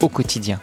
au quotidien.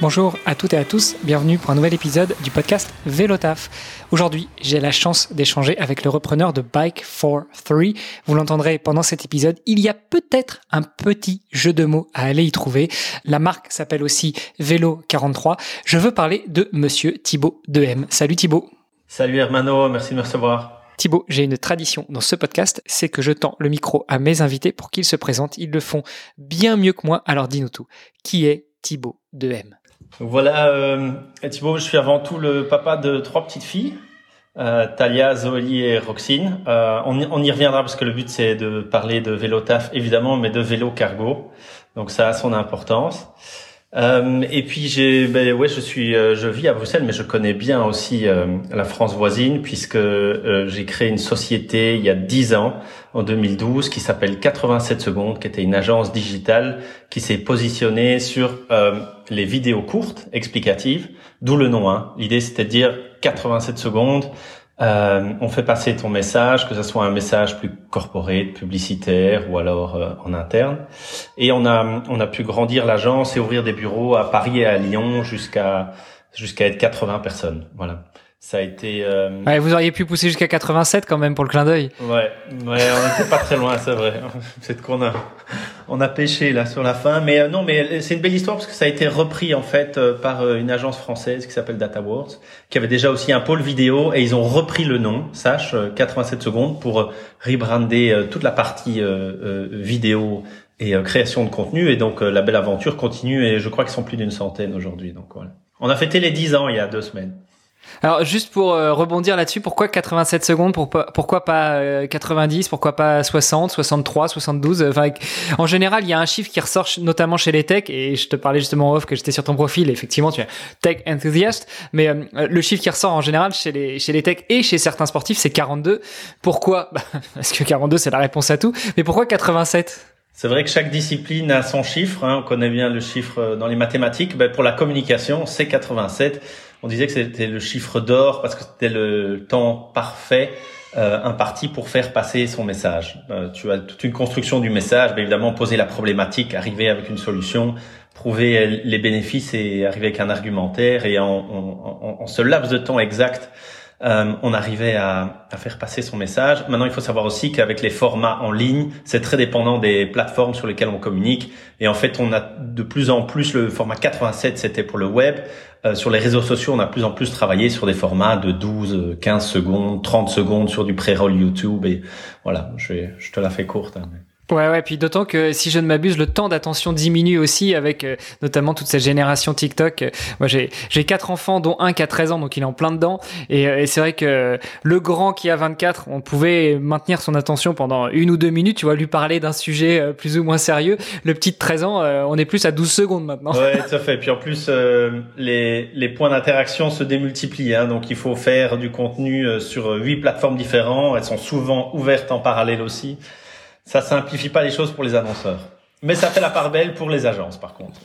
Bonjour à toutes et à tous, bienvenue pour un nouvel épisode du podcast Vélotaf. Aujourd'hui, j'ai la chance d'échanger avec le repreneur de Bike for 3. Vous l'entendrez pendant cet épisode, il y a peut-être un petit jeu de mots à aller y trouver. La marque s'appelle aussi Vélo 43. Je veux parler de monsieur Thibaut 2M. Salut Thibaut. Salut Hermano, merci de me recevoir. Thibaut, j'ai une tradition dans ce podcast, c'est que je tends le micro à mes invités pour qu'ils se présentent. Ils le font bien mieux que moi, alors dis-nous tout. Qui est Thibaut de M? Voilà, euh, Thibaut, je suis avant tout le papa de trois petites filles, euh, Talia, Zoélie et Roxine. Euh, on, on, y reviendra parce que le but c'est de parler de vélo taf évidemment, mais de vélo cargo. Donc ça a son importance. Euh, et puis j'ai, ben ouais, je suis, euh, je vis à Bruxelles, mais je connais bien aussi euh, la France voisine puisque j'ai créé une société il y a 10 ans, en 2012, qui s'appelle 87 secondes, qui était une agence digitale qui s'est positionnée sur les vidéos courtes, explicatives, d'où le nom. Hein. L'idée c'était de dire 87 secondes. Euh, on fait passer ton message, que ce soit un message plus corporé, publicitaire ou alors euh, en interne. Et on a on a pu grandir l'agence et ouvrir des bureaux à Paris et à Lyon jusqu'à jusqu'à être 80 personnes. Voilà. Ça a été. Euh... Ouais, vous auriez pu pousser jusqu'à 87 quand même pour le clin d'œil. Ouais, ouais, on n'était pas très loin, c'est vrai. C'est qu'on a, on a pêché là sur la fin, mais euh, non, mais c'est une belle histoire parce que ça a été repris en fait euh, par euh, une agence française qui s'appelle DataWorks, qui avait déjà aussi un pôle vidéo et ils ont repris le nom, sache 87 secondes, pour rebrander toute la partie vidéo et création de contenu. Et donc la belle aventure continue et je crois qu'ils sont plus d'une centaine aujourd'hui. Donc voilà. On a fêté les 10 ans il y a deux semaines. Alors juste pour euh, rebondir là-dessus, pourquoi 87 secondes? Pourquoi, pourquoi pas 90 euh, Pourquoi pas 60, 63, 72 Enfin, en général, il y a un chiffre qui ressort notamment chez les techs et je te parlais justement off que j'étais sur ton profil. Effectivement, tu es tech enthusiast, mais euh, le chiffre qui ressort en général chez les chez les techs et chez certains sportifs, c'est 42. Pourquoi? Bah, Parce que 42 c'est la réponse à tout. Mais pourquoi 87 c'est vrai que chaque discipline a son chiffre. Hein. On connaît bien le chiffre dans les mathématiques. Ben, pour la communication, c'est 87 on disait que c'était le chiffre d'or parce que c'était le temps parfait euh, imparti pour faire passer son message. Euh, tu as toute une construction du message, mais évidemment poser la problématique, arriver avec une solution, prouver les bénéfices et arriver avec un argumentaire et en, en, en ce laps de temps exact euh, on arrivait à, faire passer son message. Maintenant, il faut savoir aussi qu'avec les formats en ligne, c'est très dépendant des plateformes sur lesquelles on communique. Et en fait, on a de plus en plus le format 87, c'était pour le web. Euh, sur les réseaux sociaux, on a de plus en plus travaillé sur des formats de 12, 15 secondes, 30 secondes sur du pré-roll YouTube. Et voilà, je, je te la fais courte. Hein, Ouais, ouais, puis d'autant que si je ne m'abuse, le temps d'attention diminue aussi avec euh, notamment toute cette génération TikTok. Moi, j'ai j'ai quatre enfants, dont un qui a 13 ans, donc il est en plein dedans. Et, euh, et c'est vrai que le grand qui a 24, on pouvait maintenir son attention pendant une ou deux minutes, tu vois, lui parler d'un sujet euh, plus ou moins sérieux. Le petit de 13 ans, on est plus à 12 secondes maintenant. Ouais, tout à fait. Puis en plus, les, les points d'interaction se démultiplient. Hein, donc il faut faire du contenu sur huit plateformes différentes. Elles sont souvent ouvertes en parallèle aussi ça simplifie pas les choses pour les annonceurs. Mais ça fait la part belle pour les agences, par contre.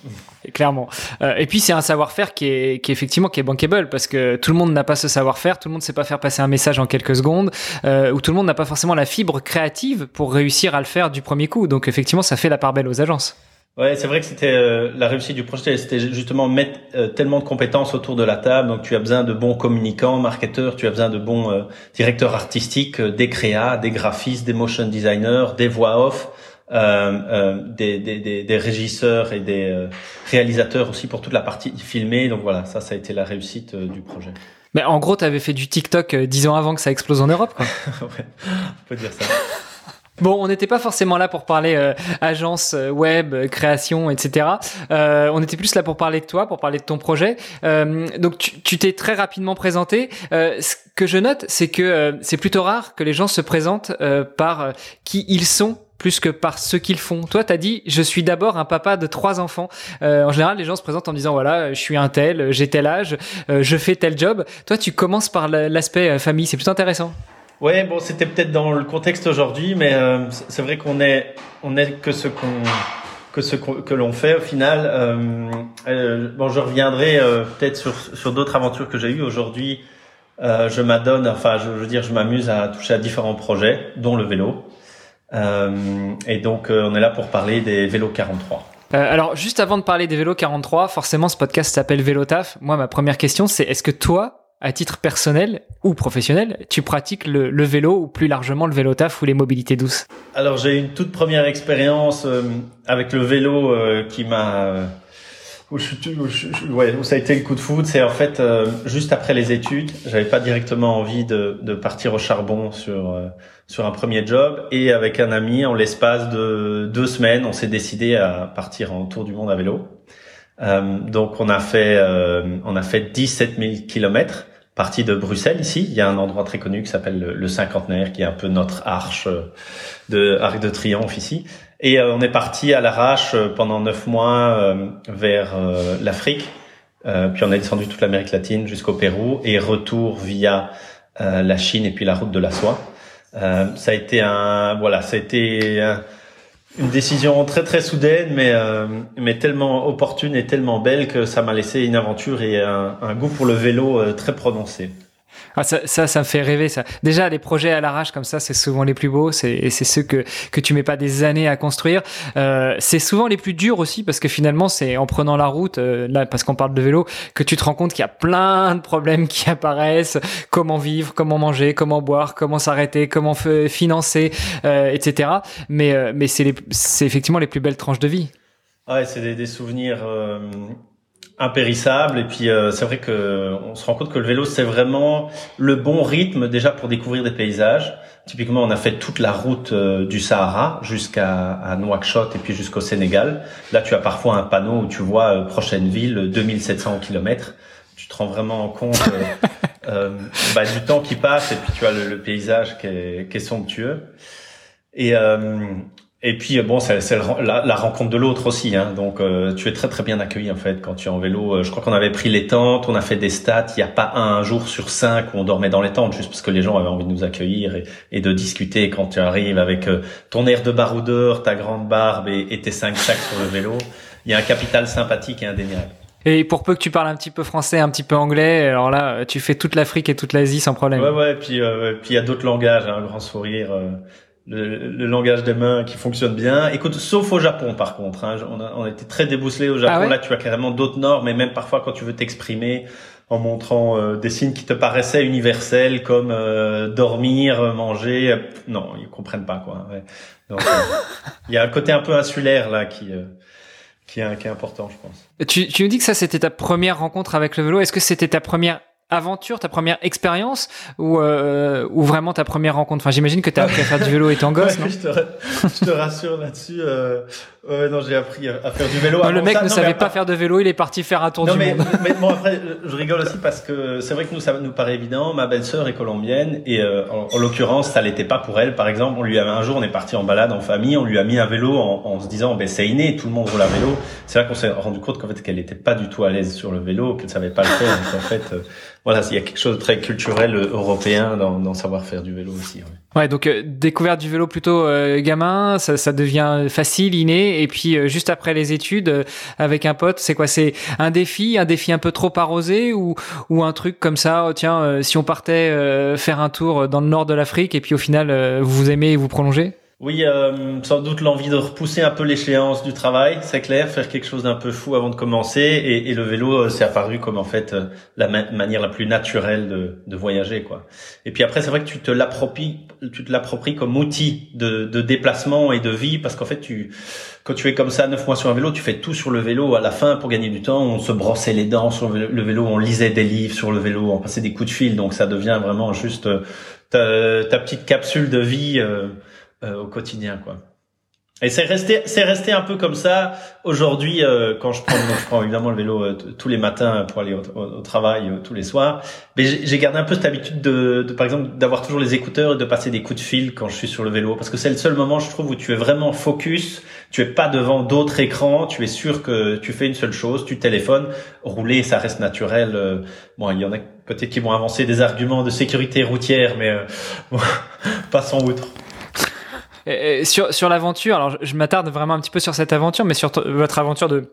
clairement. Euh, et puis c'est un savoir-faire qui est, qui est effectivement qui est bankable parce que tout le monde n'a pas ce savoir-faire, tout le monde ne sait pas faire passer un message en quelques secondes, euh, ou tout le monde n'a pas forcément la fibre créative pour réussir à le faire du premier coup. Donc effectivement, ça fait la part belle aux agences. Ouais, c'est vrai que c'était euh, la réussite du projet, c'était justement mettre euh, tellement de compétences autour de la table. Donc tu as besoin de bons communicants, marketeurs, tu as besoin de bons euh, directeurs artistiques, des créas, des graphistes, des motion designers, des voix off. Des, des, des, des, régisseurs et des réalisateurs aussi pour toute la partie filmée. Donc voilà, ça, ça a été la réussite du projet. Mais en gros, tu avais fait du TikTok dix ans avant que ça explose en Europe, quoi. ouais, on peut dire ça. Bon, on n'était pas forcément là pour parler euh, agence euh, web, euh, création, etc. Euh, on était plus là pour parler de toi, pour parler de ton projet. donc, tu t'es très rapidement présenté. ce que je note, c'est que c'est plutôt rare que les gens se présentent par qui ils sont plus que par ce qu'ils font. Toi, t'as dit, je suis d'abord un papa de trois enfants. Euh, en général, les gens se présentent en disant, voilà, je suis un tel, j'ai tel âge, euh, je fais tel job. Toi, tu commences par l'aspect euh, famille. C'est plutôt intéressant. Ouais, bon, c'était peut-être dans le contexte aujourd'hui, mais c'est vrai qu'on est, on est que ce qu'on que ce que l'on fait au final. bon, je reviendrai peut-être sur, sur d'autres aventures que j'ai eues aujourd'hui. je m'adonne, enfin, je, je, veux dire, je m'amuse à toucher à différents projets, dont le vélo. Euh, et donc, euh, on est là pour parler des vélos 43. Euh, alors, juste avant de parler des vélos 43, forcément, ce podcast s'appelle Vélotaf. Moi, ma première question, c'est est-ce que toi, à titre personnel ou professionnel, tu pratiques le, le, vélo ou plus largement le vélotaf ou les mobilités douces? Alors, j'ai une toute première expérience avec le vélo qui m'a où, je, où, ouais, où ça a été le coup de foudre, c'est en fait euh, juste après les études, j'avais pas directement envie de, de partir au charbon sur euh, sur un premier job. Et avec un ami, en l'espace de deux semaines, on s'est décidé à partir en tour du monde à vélo. Euh, donc on a fait euh, on a fait 17 000 kilomètres parti de Bruxelles ici. Il y a un endroit très connu qui s'appelle le, le, Cinquantenaire, qui est un peu notre arche de arc de triomphe ici. Et euh, on est parti à l'arrache euh, pendant neuf mois euh, vers l'Afrique. puis on a descendu toute l'Amérique latine jusqu'au Pérou et retour via la Chine et puis la route de la soie. ça a été un voilà, ça a été une décision très très soudaine, mais mais tellement opportune et tellement belle que ça m'a laissé une aventure et un, un goût pour le vélo très prononcé. Ah, ça, ça, ça, me fait rêver, ça. Déjà, les projets à l'arrache comme ça, c'est souvent les plus beaux, c'est, et c'est ceux que, que tu mets pas des années à construire. Euh, c'est souvent les plus durs aussi, parce que finalement, c'est en prenant la route, euh, là, parce qu'on parle de vélo, que tu te rends compte qu'il y a plein de problèmes qui apparaissent. Comment vivre, comment manger, comment boire, comment s'arrêter, comment financer, euh, etc. Mais, euh, mais c'est, les, c'est effectivement les plus belles tranches de vie. Ouais, c'est des, des souvenirs euh, impérissable et puis euh, c'est vrai que on se rend compte que le vélo c'est vraiment le bon rythme déjà pour découvrir des paysages. Typiquement, on a fait toute la route euh, du Sahara jusqu'à à Nouakchott et puis jusqu'au Sénégal. Là, tu as parfois un panneau où tu vois euh, prochaine ville 2700 km. Tu te rends vraiment compte bah, du temps qui passe et puis tu as le, le paysage qui est, qui est somptueux. Et et puis bon, c'est la, la, rencontre de l'autre aussi. Hein. Donc euh, tu es très très bien accueilli en fait quand tu es en vélo. Euh, je crois qu'on avait pris les tentes, on a fait des stats. Il n'y a pas un jour sur cinq où on dormait dans les tentes juste parce que les gens avaient envie de nous accueillir et, et de discuter quand tu arrives avec euh, ton air de baroudeur, ta grande barbe et, et tes cinq sacs sur le vélo. Il y a un capital sympathique et indéniable. Et pour peu que tu parles un petit peu français, un petit peu anglais, alors là, tu fais toute l'Afrique et toute l'Asie sans problème. Ouais, ouais. Puis, euh, puis il y a d'autres langages, hein, un grand sourire le, langage des mains qui fonctionne bien. Écoute, sauf au Japon par contre, hein, on, a, on a été très débousselé au Japon. Ah Là, tu as carrément d'autres normes, mais même parfois quand tu veux t'exprimer en montrant euh, des signes qui te paraissaient universels comme euh, dormir, manger, euh, non, ils comprennent pas quoi. Ouais. Donc, il y a un côté un peu insulaire là qui qui est, qui est important, je pense. Tu, tu nous dis que ça c'était ta première rencontre avec le vélo. Est-ce que c'était ta première aventure, ta première expérience ou, euh, ou vraiment ta première rencontre? Enfin, j'imagine que tu as appris à faire du vélo étant gosse, non? je, te, je te rassure là-dessus. Euh, ouais, non, j'ai appris à faire du vélo. le mec ne savait pas faire de vélo, il est parti faire un tour non, du mais, monde. mais bon, après, je rigole aussi parce que c'est vrai que nous, ça nous paraît évident. Ma belle-sœur est colombienne et euh, en, l'occurrence, ça l'était pas pour elle. Par exemple, on lui avait un jour, on est parti en balade en famille, on lui a mis un vélo en, en se disant, ben c'est inné, tout le monde roule à vélo. C'est là qu'on s'est rendu compte qu'en fait, qu'elle était pas du tout à l'aise sur le vélo, qu'elle savait pas le faire. Donc en fait, euh, voilà, il y a quelque chose de très culturel euh, européen dans, dans savoir faire du vélo aussi. Ouais, donc euh, découverte du vélo plutôt euh, gamin, ça, ça, devient facile, inné, et puis juste après les études, avec un pote, c'est quoi? C'est un défi, un défi un peu trop arrosé ou, ou un truc comme ça, oh, tiens, si on partait faire un tour dans le nord de l'Afrique, et puis au final, vous aimez et vous prolongez? Oui, euh, sans doute l'envie de repousser un peu l'échéance du travail, c'est clair, faire quelque chose d'un peu fou avant de commencer. Et, et le vélo, euh, c'est apparu comme en fait euh, la manière la plus naturelle de, de voyager, quoi. Et puis après, c'est vrai que tu te l'appropries, tu te l'appropries comme outil de, de, déplacement et de vie, parce qu'en fait, tu, quand tu es comme ça neuf mois sur un vélo, tu fais tout sur le vélo. À la fin, pour gagner du temps, on se brossait les dents sur le vélo, on lisait des livres sur le vélo, on passait des coups de fil, donc ça devient vraiment juste ta, ta petite capsule de vie. Euh, au quotidien, quoi. Et c'est resté, c'est resté un peu comme ça. Aujourd'hui, euh, quand je prends, je prends évidemment le vélo euh, tous les matins pour aller au, travail, euh, tous les soirs. Mais j'ai gardé un peu cette habitude de, de par exemple, d'avoir toujours les écouteurs et de passer des coups de fil quand je suis sur le vélo, parce que c'est le seul moment, je trouve, où tu es vraiment focus. Tu es pas devant d'autres écrans. Tu es sûr que tu fais une seule chose. Tu téléphones. Rouler, ça reste naturel. Bon, il y en a peut-être qui vont avancer des arguments de sécurité routière, mais bon, passons outre sur, sur l'aventure, alors je, m'attarde vraiment un petit peu sur cette aventure, mais sur votre aventure de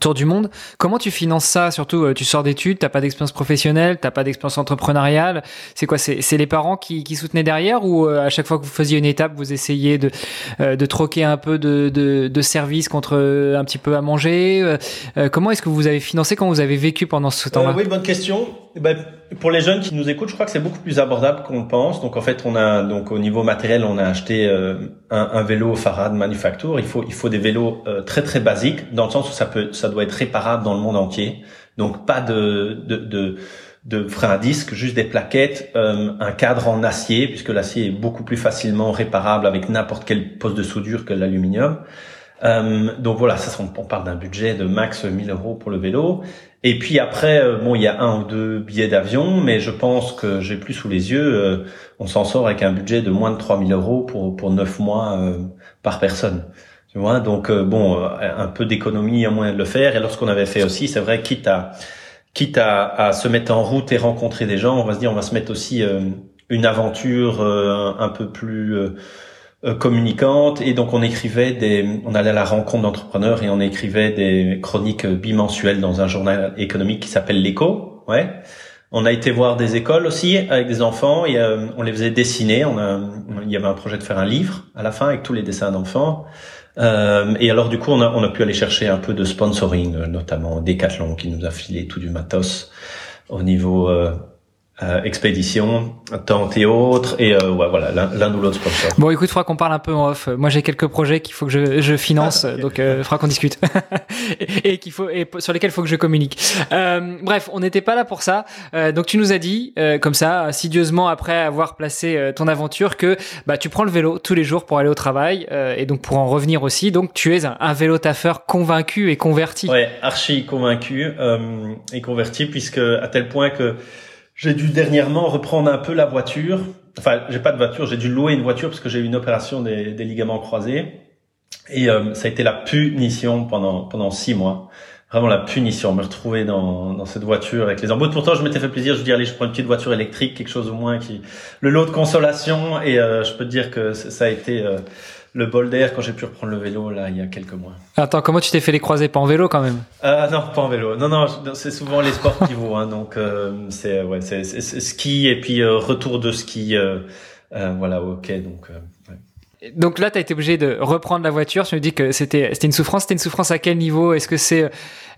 Tour du monde. Comment tu finances ça Surtout, euh, tu sors d'études, t'as pas d'expérience professionnelle, t'as pas d'expérience entrepreneuriale. C'est quoi C'est les parents qui, qui, soutenaient derrière ou euh, à chaque fois que vous faisiez une étape, vous essayez de, euh, de troquer un peu de, de, de services contre un petit peu à manger Comment est-ce que vous avez financé quand vous avez vécu pendant ce temps-là? Oui, bonne question. Eh ben, pour les jeunes qui nous écoutent, je crois que c'est beaucoup plus abordable qu'on le pense. Donc en fait, on a donc au niveau matériel, on a acheté un, un, vélo Farad Manufacture. Il faut il faut des vélos très très basiques dans le sens où ça peut ça doit être réparable dans le monde entier. Donc pas de, de, de, de frein à disque, juste des plaquettes, euh, un cadre en acier, puisque l'acier est beaucoup plus facilement réparable avec n'importe quel poste de soudure que l'aluminium. Euh, donc voilà, ça, on, parle d'un budget de max 1000 euros pour le vélo. Et puis après, euh, bon, il y a un ou deux billets d'avion, mais je pense que j'ai plus sous les yeux. on s'en sort avec un budget de moins de 3000 euros pour pour neuf mois par personne. Tu vois, donc euh, bon, euh, un peu d'économie, un moyen de le faire. Et lorsqu'on avait fait aussi, c'est vrai, quitte à quitte à, à, se mettre en route et rencontrer des gens, on va se dire, on va se mettre aussi euh, une aventure un peu plus communicante. Et donc on écrivait des, on allait à la rencontre d'entrepreneurs et on écrivait des chroniques bimensuelles dans un journal économique qui s'appelle l'Écho. Ouais. On a été voir des écoles aussi avec des enfants et on les faisait dessiner. On a, il y avait un projet de faire un livre à la fin avec tous les dessins d'enfants. Euh, et alors du coup, on a, on a pu aller chercher un peu de sponsoring, euh, notamment Decathlon qui nous a filé tout du matos au niveau euh, euh, expédition, tente et autres, et euh, ouais, voilà, l'un ou l'autre sponsor. Bon, écoute, faudra qu'on parle un peu en off. Moi, j'ai quelques projets qu'il faut que je, je finance, ah, donc euh, faudra qu'on discute et, qu'il faut et sur lesquels il faut que je communique. Euh, bref, on n'était pas là pour ça. Euh, donc, tu nous as dit, comme ça, insidieusement après avoir placé ton aventure, que bah tu prends le vélo tous les jours pour aller au travail et donc pour en revenir aussi. Donc, tu es un, un vélo taffeur convaincu et converti. Ouais, archi convaincu et converti, puisque à tel point que j'ai dû dernièrement reprendre un peu la voiture. Enfin, j'ai pas de voiture, j'ai dû louer une voiture parce que j'ai eu une opération des, des ligaments croisés. Et euh, ça a été la punition pendant pendant six mois. Vraiment la punition, me retrouver dans, dans cette voiture avec les embouts. Pourtant, je m'étais fait plaisir. Je dis allez, je prends une petite voiture électrique, quelque chose au moins qui le lot de consolation. Et euh, je peux te dire que ça a été euh, le bol d'air quand j'ai pu reprendre le vélo là il y a quelques mois. Attends, comment tu t'es fait les croisés pas en vélo quand même? Euh, Non, pas en vélo. Non, non, c'est souvent les sports pivots. Hein, donc euh, c'est ouais, c'est ski et puis euh, retour de ski. Euh, euh voilà, ok. Donc ouais. Donc là, tu as été obligé de reprendre la voiture. Tu me dis que c'était une souffrance. C'était une souffrance à quel niveau? Est-ce que c'est euh,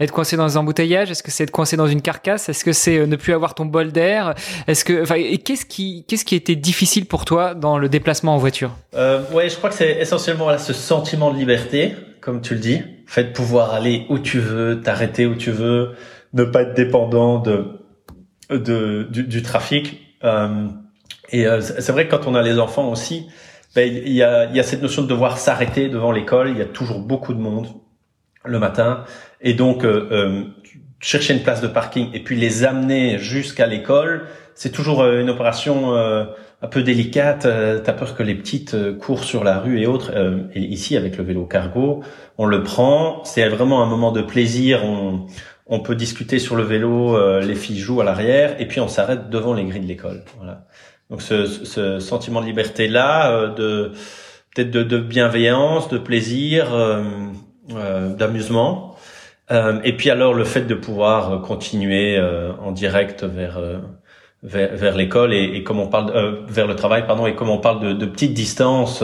être coincé dans un embouteillage? Est-ce que c'est être coincé dans une carcasse? Est-ce que c'est euh, ne plus avoir ton bol d'air? Est-ce que enfin qu'est-ce qui qu'est-ce qui était difficile pour toi dans le déplacement en voiture? Euh, Ouais, je crois que c'est essentiellement voilà, ce sentiment de liberté, comme tu le dis, fait de pouvoir aller où tu veux, t'arrêter où tu veux, ne pas être dépendant de de du, du trafic. Euh, et euh, c'est vrai que quand on a les enfants aussi ben, il y a, il y a cette notion de devoir s'arrêter devant l'école. Il y a toujours beaucoup de monde le matin, et donc euh, euh chercher une place de parking et puis les amener jusqu'à l'école, c'est toujours euh, une opération euh, un peu délicate. T'as peur que les petites courent sur la rue et autres. et ici, avec le vélo cargo, on le prend. C'est vraiment un moment de plaisir. On, on peut discuter sur le vélo, les filles jouent à l'arrière, et puis on s'arrête devant les grilles de l'école. Voilà. Donc ce, ce sentiment de liberté là, euh, de peut-être de, de, bienveillance, de plaisir, euh, euh d'amusement. Euh, et puis alors le fait de pouvoir continuer en direct vers vers, vers l'école et, et, comme on parle vers le travail pardon et comme on parle de, de petites distances,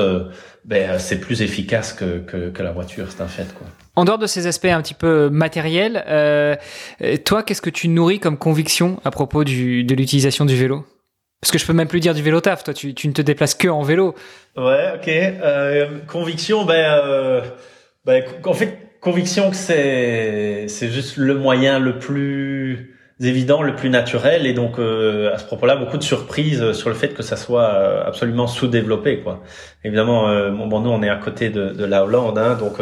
ben c'est plus efficace que, que, que la voiture, c'est un fait quoi. En dehors de ces aspects un petit peu matériels, euh, toi, qu'est-ce que tu nourris comme conviction à propos du, de l'utilisation du vélo? Parce que je peux même plus dire du vélo taf. Toi, tu, tu ne te déplaces que en vélo. Ouais, ok. Euh, conviction, ben, euh, ben, en fait, conviction que c'est c'est juste le moyen le plus évident, le plus naturel, et donc euh, à ce propos-là, beaucoup de surprises sur le fait que ça soit euh, absolument sous-développé, quoi. Évidemment, euh, bon, nous on est à côté de, de la Hollande, hein, donc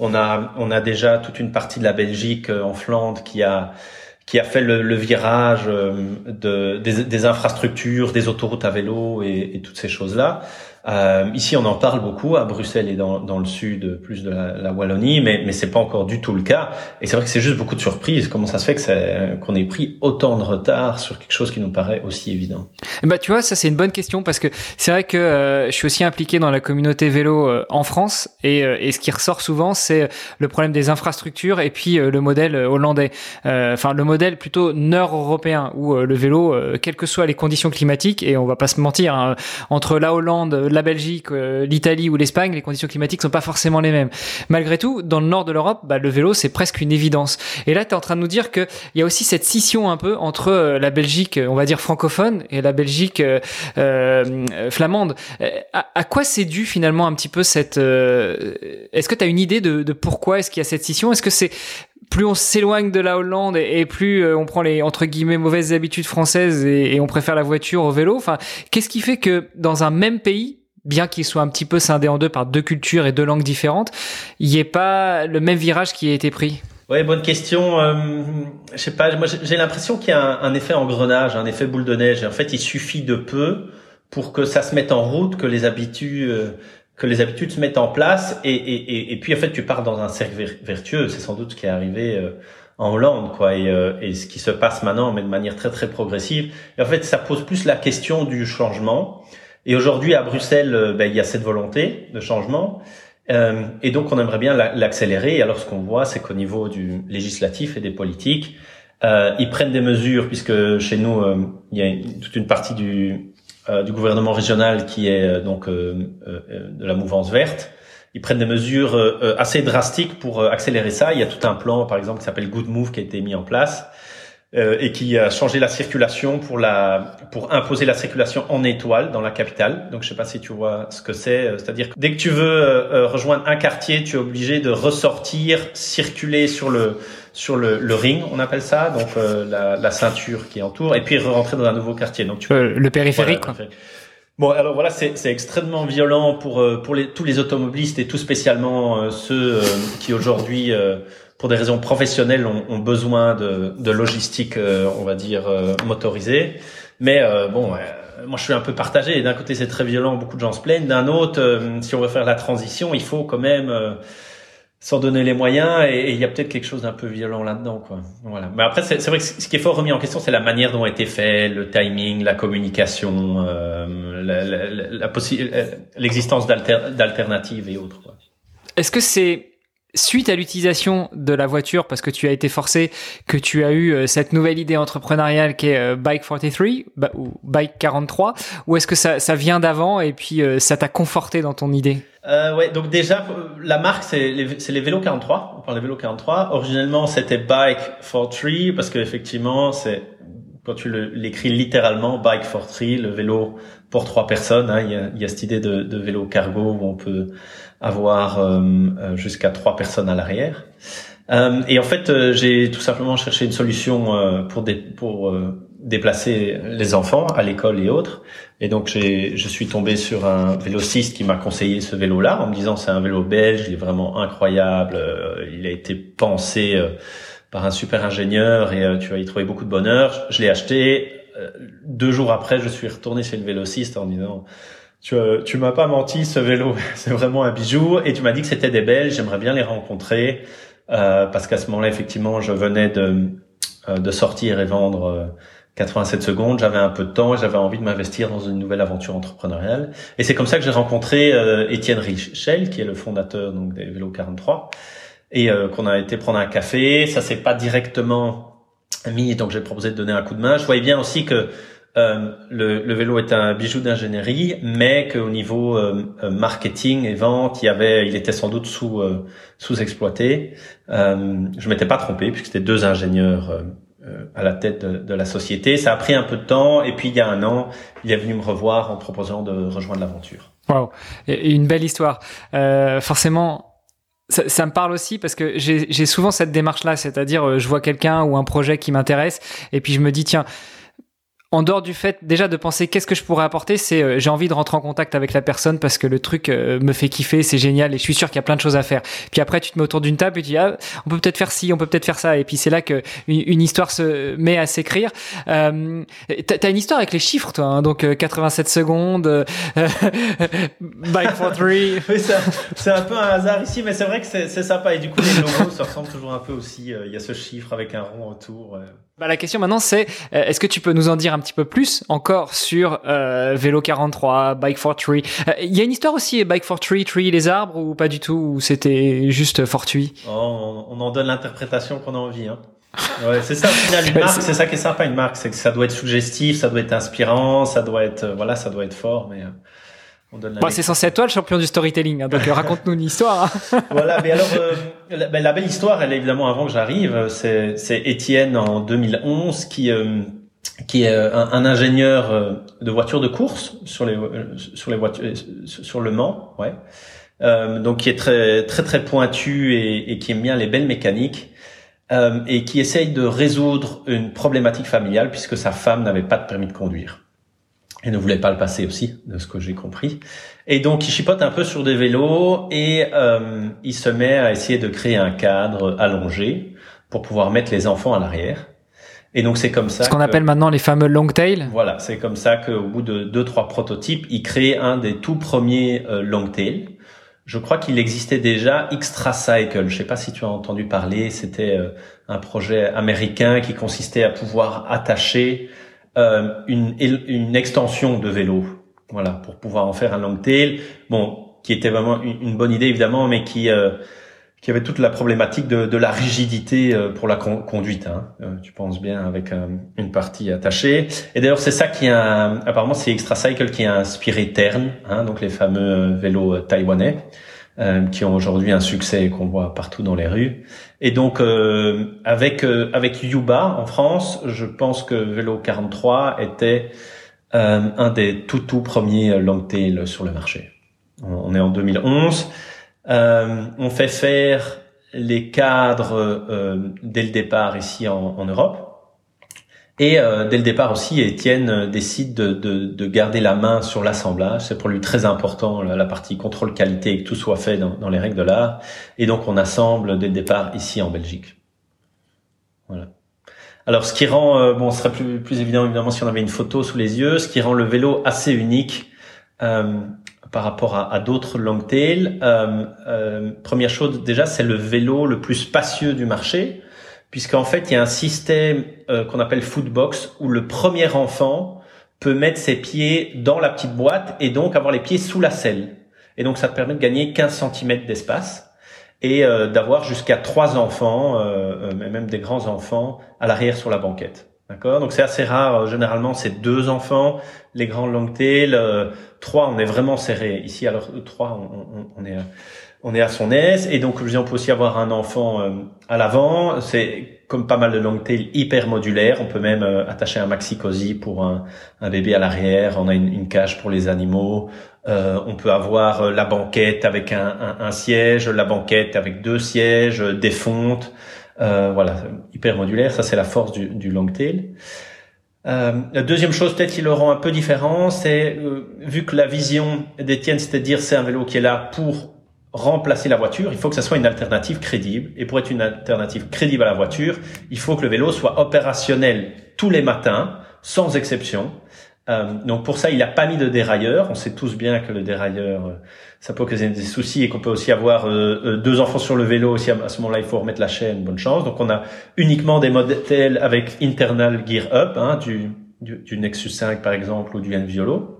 on a on a déjà toute une partie de la Belgique en Flandre qui a qui a fait le, virage de, des, infrastructures, des autoroutes à vélo et toutes ces choses-là. Euh, ici, on en parle beaucoup à Bruxelles et dans, dans le sud, plus de la, la Wallonie, mais mais c'est pas encore du tout le cas. Et c'est vrai que c'est juste beaucoup de surprises. Comment ça se fait que qu'on ait pris autant de retard sur quelque chose qui nous paraît aussi évident? Bah, tu vois, ça c'est une bonne question parce que c'est vrai que euh, je suis aussi impliqué dans la communauté vélo euh, en France et, euh, et ce qui ressort souvent, c'est le problème des infrastructures et puis le modèle hollandais. Enfin, le modèle plutôt nord-européen où le vélo, quelles que soient les conditions climatiques, et on va pas se mentir, hein, entre la Hollande la Belgique, euh, l'Italie ou l'Espagne, les conditions climatiques sont pas forcément les mêmes. Malgré tout, dans le nord de l'Europe, bah, le vélo c'est presque une évidence. Et là, tu es en train de nous dire qu'il y a aussi cette scission un peu entre euh, la Belgique, on va dire francophone, et la Belgique euh, flamande. À, quoi c'est dû finalement un petit peu cette Est-ce que tu as une idée de, de pourquoi est-ce qu'il y a cette scission? Est-ce que c'est plus on s'éloigne de la Hollande et, plus on prend les entre guillemets mauvaises habitudes françaises et, et, on préfère la voiture au vélo? Enfin, qu'est-ce qui fait que dans un même pays, bien qu'il soit un petit peu scindé en deux par deux cultures et deux langues différentes, il n'y ait pas le même virage qui a été pris Oui, bonne question. Euh, je sais pas, moi j'ai l'impression qu'il y a un, effet engrenage, un effet boule de neige. en fait, il suffit de peu pour que ça se mette en route, que les habitudes, euh, que les habitudes se mettent en place, et, et, et, puis en fait, tu pars dans un cercle vertueux. C'est sans doute ce qui est arrivé. Euh, en Hollande, quoi, et, et, ce qui se passe maintenant, mais de manière très très progressive. Et en fait, ça pose plus la question du changement. Et aujourd'hui, à Bruxelles, euh, ben, il y a cette volonté de changement. Euh, et donc, on aimerait bien l'accélérer. Alors, ce qu'on voit, c'est qu'au niveau du législatif et des politiques, euh, ils prennent des mesures, puisque chez nous, euh, il y a toute une partie du, euh, du gouvernement régional qui est donc de la mouvance verte. Ils prennent des mesures assez drastiques pour accélérer ça. Il y a tout un plan, par exemple, qui s'appelle Good Move, qui a été mis en place euh, et qui a changé la circulation pour la pour imposer la circulation en étoile dans la capitale. Donc je sais pas si tu vois ce que c'est, euh, c'est-à-dire que dès que tu veux euh, rejoindre un quartier, tu es obligé de ressortir, circuler sur le sur le, le ring, on appelle ça, donc la, la, ceinture qui entoure, et puis rentrer dans un nouveau quartier. Donc tu le périphérique. quoi. Bon, alors voilà, c'est extrêmement violent pour pour les, tous les automobilistes et tout spécialement ceux qui aujourd'hui pour des raisons professionnelles, ont, ont besoin de, de logistique, euh, on va dire, euh, motorisée. Mais euh, bon, moi je suis un peu partagé. D'un côté, c'est très violent, beaucoup de gens se plaignent. D'un autre, si on veut faire la transition, il faut quand même s'en donner les moyens et il y a peut-être quelque chose d'un peu violent là-dedans quoi voilà mais après c'est vrai que ce qui est fort remis en question c'est la manière dont a été fait le timing la communication euh, l'existence la, la, d'alternatives et autres est-ce que c'est suite à l'utilisation de la voiture, parce que tu as été forcé, que tu as eu euh, cette nouvelle idée entrepreneuriale qui est euh, Bike 43 ou Bike 43, ou est-ce que ça, ça vient d'avant et puis euh, ça t'a conforté dans ton idée? Euh, ouais, donc déjà la marque c'est les, les vélos 43. On parle des vélos 43. Originellement c'était Bike 43 parce que effectivement c'est quand tu l'écris littéralement Bike 43, le vélo pour trois personnes. Hein, il, y a, y a, cette idée de, de vélo cargo où on peut avoir euh, euh, jusqu'à trois personnes à l'arrière. Euh, et en fait, j'ai tout simplement cherché une solution pour, des, pour déplacer les enfants à l'école et autres. Et donc, je suis tombé sur un vélociste qui m'a conseillé ce vélo-là en me disant c'est un vélo belge, il est vraiment incroyable, il a été pensé par un super ingénieur et tu vas y trouver beaucoup de bonheur. Je l'ai acheté. deux jours après, je suis retourné chez le vélociste en disant tu, euh, tu m'as pas menti, ce vélo, c'est vraiment un bijou. Et tu m'as dit que c'était des Belges, j'aimerais bien les rencontrer. Euh, parce qu'à ce moment-là, effectivement, je venais de, euh, de sortir et vendre 87 secondes. J'avais un peu de temps et j'avais envie de m'investir dans une nouvelle aventure entrepreneuriale. Et c'est comme ça que j'ai rencontré Étienne Richel, qui est le fondateur donc des vélos 43, et qu'on a été prendre un café. Ça s'est pas directement mis, donc j'ai proposé de donner un coup de main. Je voyais bien aussi que euh, le, vélo est un bijou d'ingénierie, mais qu'au niveau euh, euh, marketing et vente, il était sans doute sous sous-exploité. je m'étais pas trompé puisque c'était deux ingénieurs à la tête de, de, la société. Ça a pris un peu de temps et puis il y a un an, il est venu me revoir en proposant de rejoindre l'aventure. Wow, une belle histoire. forcément, Ça, ça, me parle aussi parce que j'ai souvent cette démarche-là, c'est-à-dire je vois quelqu'un ou un projet qui m'intéresse et puis je me dis tiens, en dehors du fait déjà de penser qu'est-ce que je pourrais apporter, c'est euh, j'ai envie de rentrer en contact avec la personne parce que le truc euh, me fait kiffer, c'est génial et je suis sûr qu'il y a plein de choses à faire. Puis après tu te mets autour d'une table et tu dis ah, on peut peut-être faire ci, on peut peut-être faire ça et puis c'est là que une, histoire se met à s'écrire. Euh, T'as une histoire avec les chiffres toi, hein, donc 87 euh, secondes, bike for three. c'est un peu un hasard ici, mais c'est vrai que c'est sympa et du coup les logos ça ressemble toujours un peu aussi. Il y a ce chiffre avec un rond autour. Bah, la question maintenant c'est est-ce que tu peux nous en dire un petit peu plus encore sur euh, Vélo 43, Bike for Tree. Il euh, y a une histoire aussi, Bike for Tree, Tree les arbres, ou pas du tout, ou c'était juste fortuit? Oh, on, en donne l'interprétation qu'on a envie. Hein. Ouais, c'est ça, une marque, c'est ça qui est sympa, une marque, c'est que ça doit être suggestif, ça doit être inspirant, ça doit être, euh, voilà, ça doit être fort, mais... Bah, c'est censé être toi le champion du storytelling, hein, donc raconte-nous une histoire. Hein. voilà, mais alors la, ben, la, belle histoire, elle est évidemment avant que j'arrive. C'est Étienne en 2011 qui qui est euh, un, ingénieur euh, de voitures de course sur les euh, sur les voitures sur le Mans, ouais. Euh, donc qui est très très très pointu et, et, qui aime bien les belles mécaniques euh, et qui essaye de résoudre une problématique familiale puisque sa femme n'avait pas de permis de conduire et ne voulait pas le passer aussi, de ce que j'ai compris. Et donc il chipote un peu sur des vélos et euh, il se met à essayer de créer un cadre allongé pour pouvoir mettre les enfants à l'arrière. Et donc c'est comme ça. Ce qu'on appelle maintenant les fameux long tail. Voilà, c'est comme ça qu'au bout de deux trois prototypes, il crée un des tout premiers euh, long tail. Je crois qu'il existait déjà Extra Cycle. Je sais pas si tu as entendu parler. C'était euh, un projet américain qui consistait à pouvoir attacher euh, une, une extension de vélo. Voilà, pour pouvoir en faire un long tail. Bon, qui était vraiment une, bonne idée évidemment, mais qui qui avait toute la problématique de, de la rigidité euh, pour la conduite. Hein. Euh, tu penses bien avec euh, une partie attachée. Et d'ailleurs, c'est ça qui a apparemment c'est Extra Cycle qui a inspiré Tern, hein, donc les fameux vélos taïwanais. Qui ont aujourd'hui un succès qu'on voit partout dans les rues. Et donc avec avec Yuba en France, je pense que Vélo 43 était un des tout tout premiers longtail sur le marché. On est en 2011. Euh, on fait faire les cadres euh, dès le départ ici en Europe. Et euh, dès le départ aussi, Étienne décide de, de, de garder la main sur l'assemblage. C'est pour lui très important la, partie contrôle qualité et que tout soit fait dans, dans les règles de l'art. Et donc on assemble dès le départ ici en Belgique. Voilà. Alors ce qui rend, bon, ce serait plus, plus évident évidemment si on avait une photo sous les yeux, ce qui rend le vélo assez unique. Euh, par rapport à, à d'autres longtail. Euh, euh, première chose déjà, c'est le vélo le plus spacieux du marché, puisqu'en fait il y a un système euh, qu'on appelle footbox où le premier enfant peut mettre ses pieds dans la petite boîte et donc avoir les pieds sous la selle. Et donc ça te permet de gagner 15 cm d'espace et euh, d'avoir jusqu'à trois enfants, euh, même des grands enfants, à l'arrière sur la banquette. D'accord? Donc c'est assez rare. Généralement, c'est deux enfants. Les grands longtail, euh, trois, on est vraiment serré. Ici, alors trois, on, on, est on est à son aise. Et donc, on peut aussi avoir un enfant euh, à l'avant. C'est comme pas mal de longtail hyper modulaire. On peut même euh, attacher un maxi cosy pour un, un bébé à l'arrière. On a une, une, cage pour les animaux. Euh, on peut avoir la banquette avec un, un, siège, la banquette avec deux sièges, des fontes. Euh, voilà, hyper modulaire, ça c'est la force du, du longtail. Euh, la deuxième chose peut-être qui le rend un peu différent, c'est euh, vu que la vision d'Étienne, c'était dire c'est un vélo qui est là pour remplacer la voiture, il faut que ça soit une alternative crédible. Et pour être une alternative crédible à la voiture, il faut que le vélo soit opérationnel tous les matins, sans exception. Euh, donc pour ça, il n'a pas mis de dérailleur. On sait tous bien que le dérailleur, euh, ça peut causer des soucis et qu'on peut aussi avoir euh, deux enfants sur le vélo aussi. À ce moment-là, il faut remettre la chaîne. Bonne chance. Donc on a uniquement des modèles avec internal gear up, hein, du, du, Nexus 5 par exemple ou du Enviolo.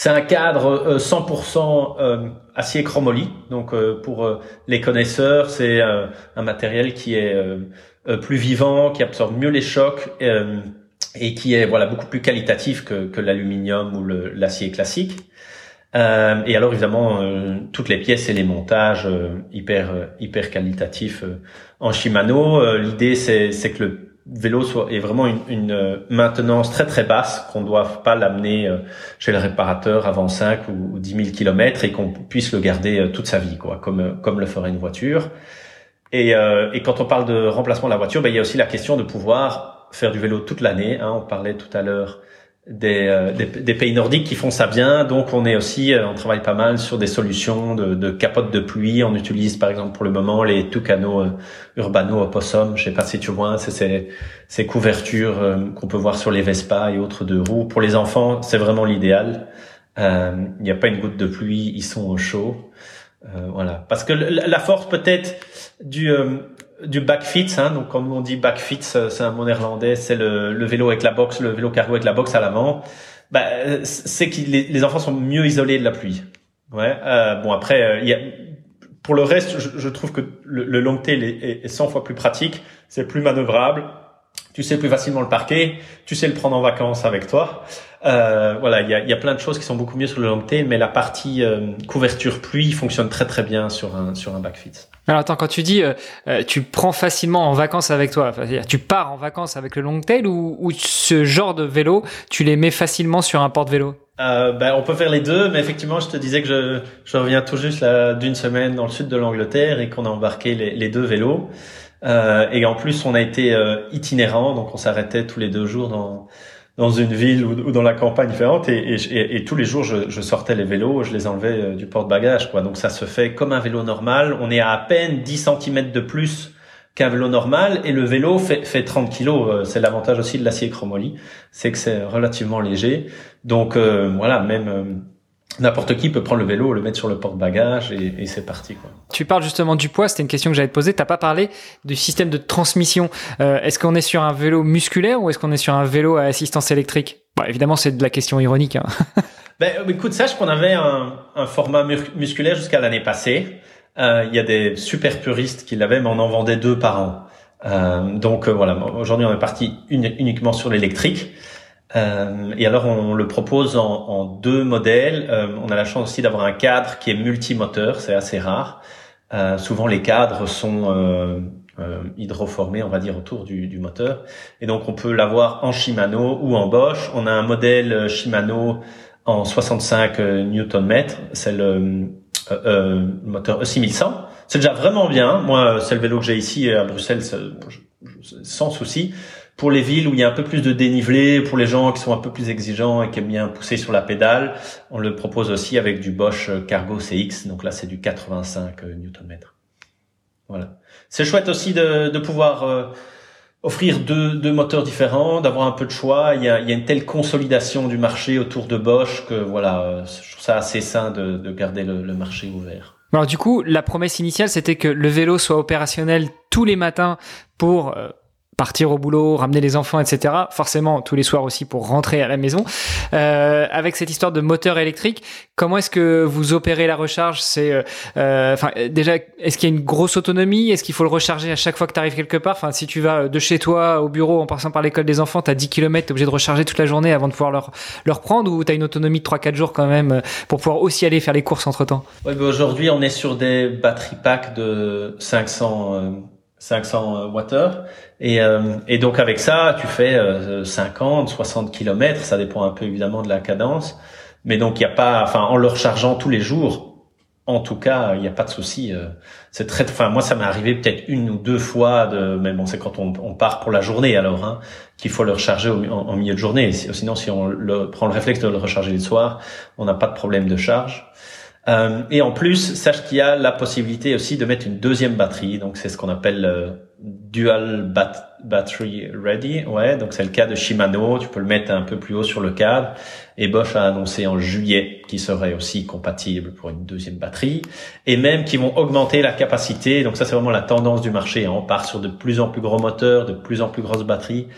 C'est un cadre 100% acier chromoly. Donc pour les connaisseurs, c'est un matériel qui est plus vivant, qui absorbe mieux les chocs et qui est voilà beaucoup plus qualitatif que, que l'aluminium ou l'acier classique. Euh, et alors évidemment euh, toutes les pièces et les montages euh, hyper euh, hyper qualitatifs en Shimano. L'idée c'est c'est que le vélo soit est vraiment une, une maintenance très très basse, qu'on ne doive pas l'amener chez le réparateur avant 5 ou 10 000 kilomètres et qu'on puisse le garder toute sa vie, quoi, comme comme le ferait une voiture. Et, et quand on parle de remplacement de la voiture, ben, il y a aussi la question de pouvoir faire du vélo toute l'année. Hein. On parlait tout à l'heure euh, des, des, pays nordiques qui font ça bien. Donc on est aussi, euh, on travaille pas mal sur des solutions de, de capotes de pluie. On utilise par exemple pour le moment les Tucano euh, Urbano Opossum. Je sais pas si tu vois, c'est ces, ces couvertures qu'on peut voir sur les Vespa et autres de roues. Pour les enfants, c'est vraiment l'idéal. Il n'y a pas une goutte de pluie, ils sont au chaud. voilà, parce que la force peut-être du du backfit, hein, donc quand on dit backfit, c'est un mot néerlandais, c'est le, le, vélo avec la boxe, le vélo cargo avec la boxe à l'avant. Bah, c'est que les, les, enfants sont mieux isolés de la pluie. Ouais. Euh, bon après, euh, y a, pour le reste, je, je trouve que le, le long tail est, est, 100 fois plus pratique, c'est plus manœuvrable, tu sais plus facilement le parquer, tu sais le prendre en vacances avec toi. Euh, voilà, il y a, y a, plein de choses qui sont beaucoup mieux sur le long tail, mais la partie euh, couverture pluie fonctionne très très bien sur un sur un backfit. Alors attends, quand tu dis euh, euh, tu prends facilement en vacances avec toi, tu pars en vacances avec le long tail ou, ou ce genre de vélo, tu les mets facilement sur un porte-vélo? Euh, ben, on peut faire les deux, mais effectivement, je te disais que je, je reviens tout juste d'une semaine dans le sud de l'Angleterre et qu'on a embarqué les, les deux vélos. Euh, et en plus, on a été itinérant, donc on s'arrêtait tous les deux jours dans dans une ville ou, dans la campagne différente et, et, et tous les jours je, je, sortais les vélos, je les enlevais euh, du porte-bagages quoi. Donc ça se fait comme un vélo normal. On est à peine 10 cm de plus qu'un vélo normal et le vélo fait, fait 30 kg. Euh, c'est l'avantage aussi de l'acier chromoly, c'est que c'est relativement léger. Donc euh, voilà, même n'importe qui peut prendre le vélo, le mettre sur le porte-bagages et, et c'est parti. Quoi. Tu parles justement du poids, c'était une question que j'allais te poser. T'as pas parlé du système de transmission. Euh, est-ce qu'on est sur un vélo musculaire ou est-ce qu'on est sur un vélo à assistance électrique? Bon, Évidemment, c'est de la question ironique. Hein. ben, écoute, sache qu'on avait un, un, format musculaire jusqu'à l'année passée. Euh, il y a des super puristes qui l'avaient, mais on en vendait deux par an. Euh, donc euh, voilà, aujourd'hui on est parti uniquement sur l'électrique. Euh, et alors on le propose en, en deux modèles. Euh, on a la chance aussi d'avoir un cadre qui est multimoteur, c'est assez rare. Euh, souvent les cadres sont euh, euh, hydroformés, on va dire, autour du, du, moteur. Et donc on peut l'avoir en Shimano ou en Bosch. On a un modèle Shimano en 65 Nm, c'est le moteur E6100. C'est déjà vraiment bien. Moi, c'est le vélo que j'ai ici à Bruxelles, sans souci pour les villes où il y a un peu plus de dénivelé, pour les gens qui sont un peu plus exigeants et qui aiment bien pousser sur la pédale, on le propose aussi avec du Bosch Cargo CX. Donc là, c'est du 85 Nm. Voilà. C'est chouette aussi de, de pouvoir euh, offrir deux, deux, moteurs différents, d'avoir un peu de choix. Il y, a, il y a, une telle consolidation du marché autour de Bosch que voilà, euh, je trouve ça assez sain de, de garder le, le marché ouvert. Alors du coup, la promesse initiale, c'était que le vélo soit opérationnel tous les matins pour euh, partir au boulot, ramener les enfants, etc. Forcément, tous les soirs aussi pour rentrer à la maison. Euh, avec cette histoire de moteur électrique, comment est-ce que vous opérez la recharge? C'est, euh, euh, enfin, déjà, est-ce qu'il y a une grosse autonomie? Est-ce qu'il faut le recharger à chaque fois que tu arrives quelque part? Enfin, si tu vas de chez toi au bureau en passant par l'école des enfants, tu as 10 km, tu obligé de recharger toute la journée avant de pouvoir leur, leur prendre ou tu as une autonomie de 3-4 jours quand même euh, pour pouvoir aussi aller faire les courses entre-temps ouais, ben Aujourd'hui, on est sur des batteries pack de 500 500 Wh. Et, euh, et donc avec ça, tu fais 50, 60 km, ça dépend un peu évidemment de la cadence. Mais donc il y a pas, enfin en le rechargeant tous les jours, en tout cas, il n'y a pas de souci. Euh, c'est très, enfin moi ça m'est arrivé peut-être une ou deux fois de, mais bon c'est quand on, part pour la journée alors hein, qu'il faut le recharger en, en, milieu de journée. Sinon si on prend le réflexe de le recharger le soir, on n'a pas de problème de charge. Euh, et en plus, sache qu'il y a la possibilité aussi de mettre une deuxième batterie. Donc c'est ce qu'on appelle euh, dual battery ready. Ouais, donc c'est le cas de Shimano. Tu peux le mettre un peu plus haut sur le cadre. Et Bosch a annoncé en juillet qu'il serait aussi compatible pour une deuxième batterie. Et même qu'ils vont augmenter la capacité. Donc ça c'est vraiment la tendance du marché. On part sur de plus en plus gros moteurs, de plus en plus grosses batteries.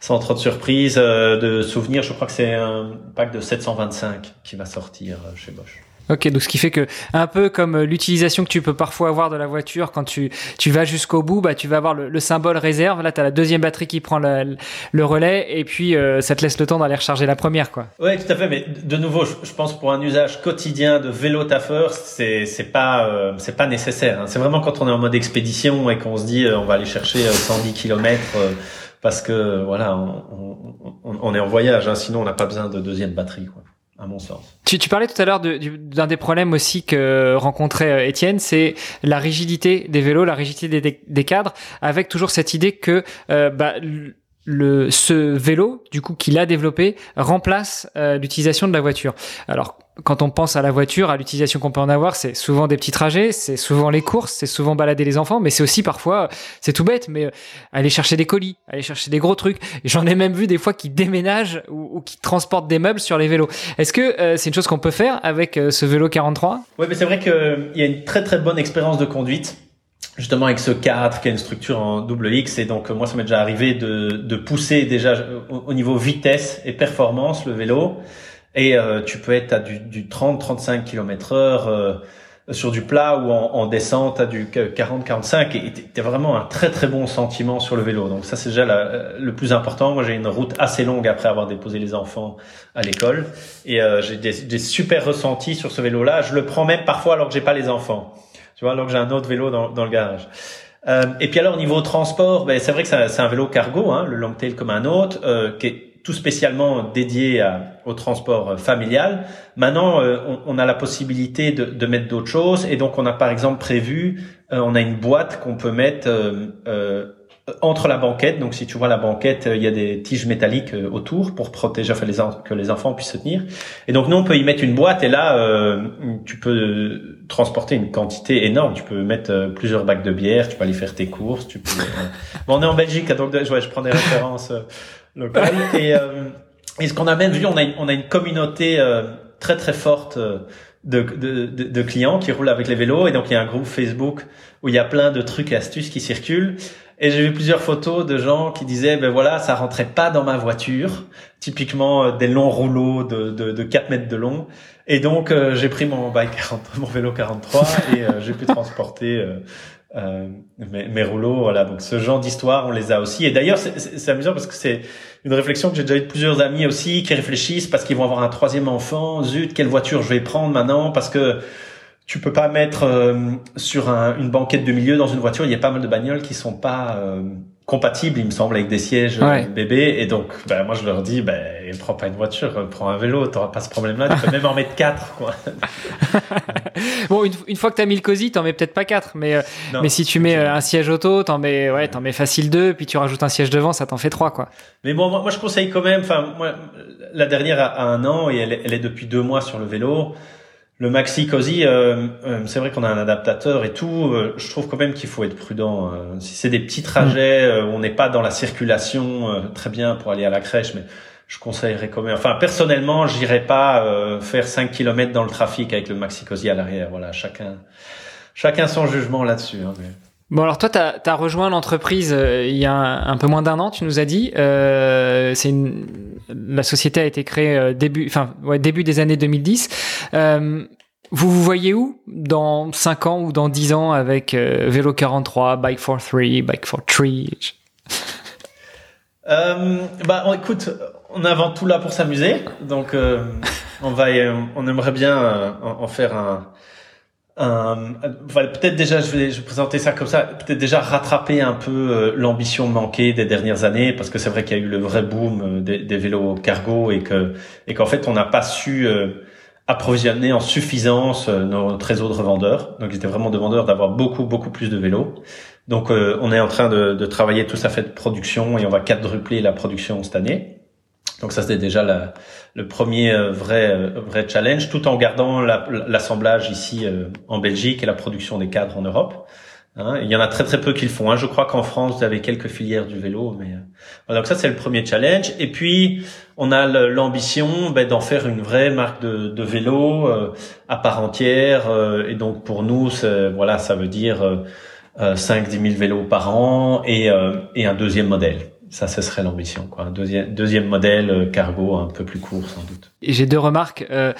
Sans trop de surprise, euh, de souvenirs, je crois que c'est un pack de 725 qui va sortir chez Bosch. Ok, donc ce qui fait que un peu comme euh, l'utilisation que tu peux parfois avoir de la voiture quand tu tu vas jusqu'au bout, bah tu vas avoir le, symbole réserve. Là, tu as la deuxième batterie qui prend le relais et puis euh, ça te laisse le temps d'aller recharger la première, quoi. Ouais, tout à fait. Mais de nouveau, je, pense pour un usage quotidien de vélo taffeur, c'est pas euh, c'est pas nécessaire. Hein. C'est vraiment quand on est en mode expédition et qu'on se dit on va aller chercher 110 km parce que voilà, on, on, on est en voyage, hein, sinon on n'a pas besoin de deuxième batterie, quoi, Tu, parlais tout à l'heure d'un des problèmes aussi que rencontrait euh, Étienne, c'est la rigidité des vélos, la rigidité des, des cadres, avec toujours cette idée que euh, bah, le, ce vélo, du coup, qu'il a développé, remplace euh, l'utilisation de la voiture. Alors, quand on pense à la voiture, à l'utilisation qu'on peut en avoir, c'est souvent des petits trajets, c'est souvent les courses, c'est souvent balader les enfants, mais c'est aussi parfois, c'est tout bête, mais euh, aller chercher des colis, aller chercher des gros trucs. J'en ai même vu des fois qui déménagent ou, qui transportent des meubles sur les vélos. Est-ce que euh, c'est une chose qu'on peut faire avec ce vélo 43 Oui, mais c'est vrai qu'il y a une très très bonne expérience de conduite justement avec ce cadre qui a une structure en double X et donc moi ça m'est déjà arrivé de, de pousser déjà au, niveau vitesse et performance le vélo. Et euh, tu peux être à du, du 30-35 km heure euh, sur du plat ou en, en descente à du 40-45 et t'as vraiment un très très bon sentiment sur le vélo. Donc ça c'est déjà le plus important. Moi j'ai une route assez longue après avoir déposé les enfants à l'école. Et euh, j'ai des, des super ressentis sur ce vélo là je le prends même parfois alors que j'ai pas les enfants tu vois, alors que j'ai un autre vélo dans, dans le garage. Euh, et puis alors niveau transport, ben, c'est vrai que c'est un vélo cargo, hein, le Longtail comme un autre, euh, qui est tout spécialement dédié à, au transport euh, familial. Maintenant, euh, on, on, a la possibilité de, de mettre d'autres choses, et donc on a par exemple prévu, euh, on a une boîte qu'on peut mettre entre la banquette, donc si tu vois la banquette, euh, il y a des tiges métalliques euh, autour pour protéger, enfin les que les enfants puissent se tenir. Et donc nous on peut y mettre une boîte et là euh, tu peux transporter une quantité énorme. Tu peux mettre plusieurs bacs de bière, tu peux aller faire tes courses. Tu peux. bon, on est en Belgique, donc ouais, je prends des références locales. Et, et ce qu'on a même vu, on a une, on a une communauté très très forte. De, de, de, de, clients qui roulent avec les vélos et donc il y a un groupe Facebook où il y a plein de trucs et astuces qui circulent et j'ai vu plusieurs photos de gens qui disaient, ben voilà, ça rentrait pas dans ma voiture. Typiquement euh, des longs rouleaux de, de, de 4 mètres de long. Et donc euh, j'ai pris mon bike 40, mon vélo 43 et euh, j'ai pu transporter euh, mes, mes, rouleaux. Voilà. Donc ce genre d'histoire, on les a aussi. Et d'ailleurs, c'est amusant parce que c'est une réflexion que j'ai déjà eu de plusieurs amis aussi qui réfléchissent parce qu'ils vont avoir un troisième enfant. Zut, quelle voiture je vais prendre maintenant? Parce que tu peux pas mettre euh, sur un, une banquette de milieu dans une voiture. Il y a pas mal de bagnoles qui sont pas euh, compatibles, il me semble, avec des sièges euh, bébés. Et donc, ben, moi, je leur dis, ben, prends pas une voiture, prends un vélo. T'auras pas ce problème-là. Tu peux même en mettre quatre, quoi. bon, une, une, fois que t'as mis le cosy, t'en mets peut-être pas quatre, mais mais si tu mets un siège auto, t'en mets ouais, t'en mets facile deux, puis tu rajoutes un siège devant, ça t'en fait trois, quoi. Mais bon, moi, moi je conseille quand même. Enfin, moi, la dernière a un an et elle, elle est depuis deux mois sur le vélo le maxi cosy, euh, euh, c'est vrai qu'on a un adaptateur et tout. Euh, je trouve quand même qu'il faut être prudent. si c'est des petits trajets, où on n'est pas dans la circulation, très bien pour aller à la crèche, mais je conseillerais quand même. Enfin, personnellement, j'irais pas faire 5 km dans le trafic avec le maxi cosy à l'arrière. Voilà, chacun, chacun son jugement là-dessus. Hein, Bon alors toi tu as, rejoint l'entreprise euh, il y a un, peu moins d'un an, tu nous as dit. Euh, c'est une, la société a été créée euh, début, enfin début des années 2010. Euh, vous vous voyez où dans 5 ans ou dans 10 ans avec euh, Vélo 43, Bike for 3, Bike for 3 Bah écoute, on est tout là pour s'amuser, donc on va, on aimerait bien en faire un euh, peut-être déjà, je vais, je vais, présenter ça comme ça, peut-être déjà rattraper un peu euh, l'ambition manquée des dernières années, parce que c'est vrai qu'il y a eu le vrai boom euh, des, des vélos cargo et que et qu'en fait on n'a pas su approvisionner en suffisance nos réseaux de revendeurs. Donc étaient vraiment demandeurs d'avoir beaucoup beaucoup plus de vélos. Donc on est en train de, de travailler tout ça fait de production et on va quadrupler la production cette année. Donc ça c'était déjà la, le premier euh, vrai euh, vrai challenge, tout en gardant l'assemblage ici euh, en Belgique et la production des cadres en Europe. Hein, il y en a très très peu qui le font. Hein. Je crois qu'en France vous avez quelques filières du vélo, mais donc ça c'est le premier challenge. Et puis on a l'ambition ben, d'en faire une vraie marque de, de vélo à part entière. et donc pour nous, voilà, ça veut dire 5-10 000 vélos par an et, et un deuxième modèle ça, ce serait l'ambition. Quoi. Deuxième, deuxième modèle euh, cargo un peu plus court, sans doute. Et j'ai deux remarques. Euh,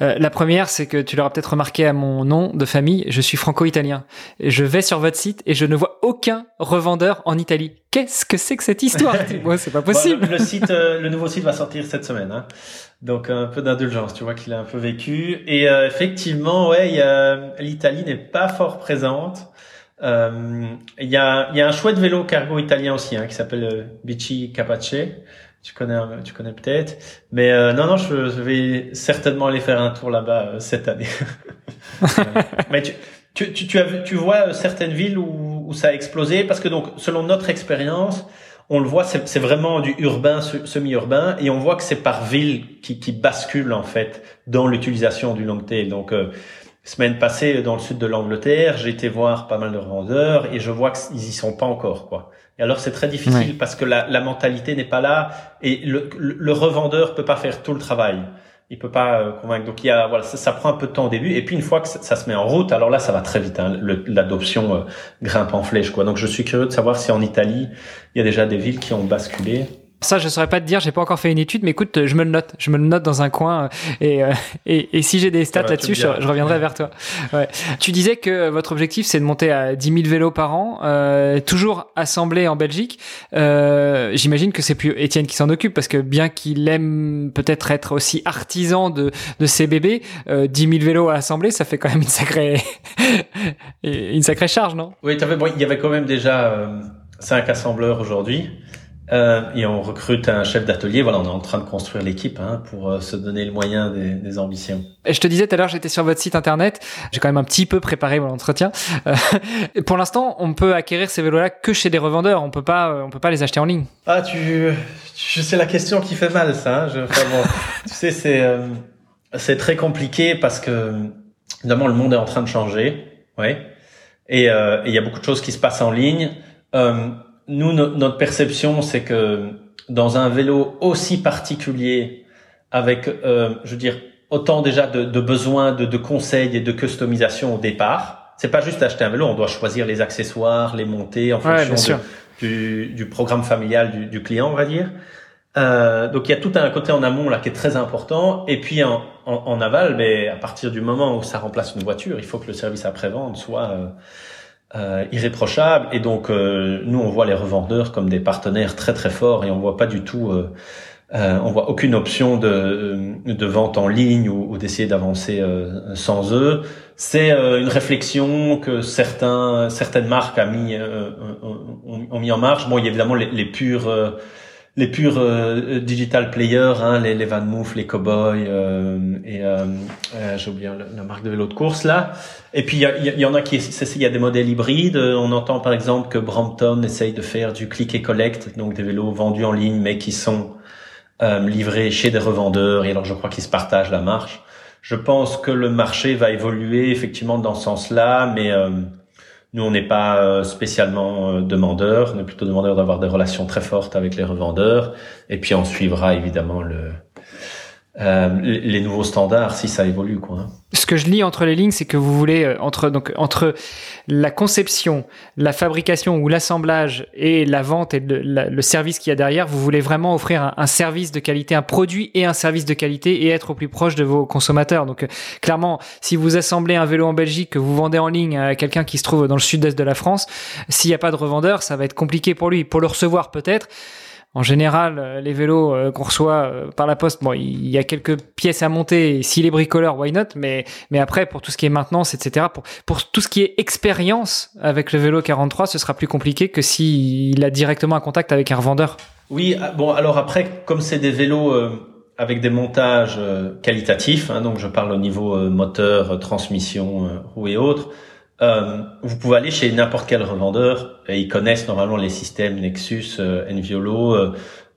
euh, la première, c'est que tu l'auras peut-être remarqué à mon nom de famille, je suis franco-italien. Je vais sur votre site et je ne vois aucun revendeur en Italie. Qu'est-ce que c'est que cette histoire Moi, c'est pas possible. le, site, le nouveau site va sortir cette semaine. Hein. Donc un peu d'indulgence, tu vois qu'il a un peu vécu. Et effectivement, ouais, l'Italie n'est pas fort présente. Il y, a, y a un chouette vélo cargo italien aussi hein, qui s'appelle Bici Capace tu connais, tu connais peut-être. Mais euh, non, non, je, vais certainement aller faire un tour là-bas euh, cette année. mais tu, tu, tu, tu, as, tu vois euh, certaines villes où, où ça a explosé parce que donc, selon notre expérience, on le voit, c'est vraiment du urbain, semi-urbain, et on voit que c'est par ville qui, qui bascule en fait dans l'utilisation du long tail. Donc, semaine passée, dans le sud de l'Angleterre, j'ai été voir pas mal de revendeurs et je vois qu'ils y sont pas encore, quoi. Et alors c'est très difficile parce que la, la mentalité n'est pas là et le, le, revendeur peut pas faire tout le travail. Il peut pas euh, convaincre. Donc il y a voilà, ça, prend un peu de temps au début et puis une fois que ça, se met en route, alors là ça va très vite. Hein, L'adoption euh, grimpe en flèche quoi. Donc je suis curieux de savoir si en Italie il y a déjà des villes qui ont basculé. Ça, je saurais pas te dire, j'ai pas encore fait une étude, mais écoute, je me le note, je me le note dans un coin, euh, et, euh, et, et, si j'ai des stats là-dessus, je, reviendrai vers toi. Ouais. Tu disais que votre objectif, c'est de monter à 10 000 vélos par an, euh, toujours assemblés en Belgique. Euh, J'imagine que c'est plus Étienne qui s'en occupe, parce que bien qu'il aime peut-être être aussi artisan de, de ses bébés, euh, 10 000 vélos à assembler, ça fait quand même une sacrée, une sacrée charge, non? Oui, bon, il y avait quand même déjà euh, 5 assembleurs aujourd'hui. Euh, et on recrute un chef d'atelier. Voilà, on est en train de construire l'équipe hein, pour euh, se donner le moyen des, des, ambitions. Et je te disais tout à l'heure, j'étais sur votre site internet. J'ai quand même un petit peu préparé mon entretien. Euh, pour l'instant, on peut acquérir ces vélos-là que chez des revendeurs. On peut pas, euh, on peut pas les acheter en ligne. Ah, tu, tu c'est la question qui fait mal, ça. Hein. Je, enfin, bon, tu sais, c'est euh, c'est très compliqué parce que évidemment le monde est en train de changer, ouais. Et il y a beaucoup de choses qui se passent en ligne. Euh, nous, notre perception, c'est que dans un vélo aussi particulier, avec, euh, je veux dire, autant déjà de, de besoins de, de, conseils et de customisation au départ, c'est pas juste acheter un vélo, on doit choisir les accessoires, les monter en fonction du, du, programme familial du, du, client, on va dire. Euh, donc il y a tout un côté en amont là qui est très important, et puis en, en, en aval, mais à partir du moment où ça remplace une voiture, il faut que le service après-vente soit euh, euh, irréprochable. Et donc, euh, nous, on voit les revendeurs comme des partenaires très très forts et on voit pas du tout, euh, euh on voit aucune option de, de vente en ligne ou, ou d'essayer d'avancer sans eux. C'est une réflexion que certains, certaines marques a mis, ont, ont, mis en marche. Bon, il y a évidemment les, les purs les purs euh, digital players, hein, les, les Van Moof, les Cowboys euh, et euh, euh j'ai oublié la, marque de vélo de course là. Et puis il y, en a qui, il y a des modèles hybrides. On entend par exemple que Brampton essaye de faire du click et collect, donc des vélos vendus en ligne mais qui sont livrés chez des revendeurs. Et alors je crois qu'ils se partagent la marche. Je pense que le marché va évoluer effectivement dans ce sens-là, mais nous, on n'est pas euh, spécialement euh, demandeur, on est plutôt demandeur d'avoir des relations très fortes avec les revendeurs. Et puis on suivra évidemment le, euh, les nouveaux standards si ça évolue quoi. Hein. Ce que je lis entre les lignes, c'est que vous voulez euh, entre donc entre la conception, la fabrication ou l'assemblage et la vente et le, le service qu'il y a derrière, vous voulez vraiment offrir un, un, service de qualité, un produit et un service de qualité et être au plus proche de vos consommateurs. Donc euh, clairement, si vous assemblez un vélo en Belgique que vous vendez en ligne à quelqu'un qui se trouve dans le sud-est de la France, s'il n'y a pas de revendeur, ça va être compliqué pour lui. Pour le recevoir peut-être en général, euh, les vélos euh, qu'on reçoit euh, par la poste, bon, il y a quelques pièces à monter. S'il est bricoleur, why not? Mais mais après, pour tout ce qui est maintenance, etc., pour pour tout ce qui est expérience avec le vélo 43, ce sera plus compliqué que s'il a directement un contact avec un revendeur. Oui, ah, bon, alors après, comme c'est des vélos avec des montages qualitatifs, hein, donc je parle au niveau moteur, transmission, roue et autres. Euh, vous pouvez aller chez n'importe quel revendeur et ils connaissent normalement les systèmes Nexus, euh, Enviolo, euh,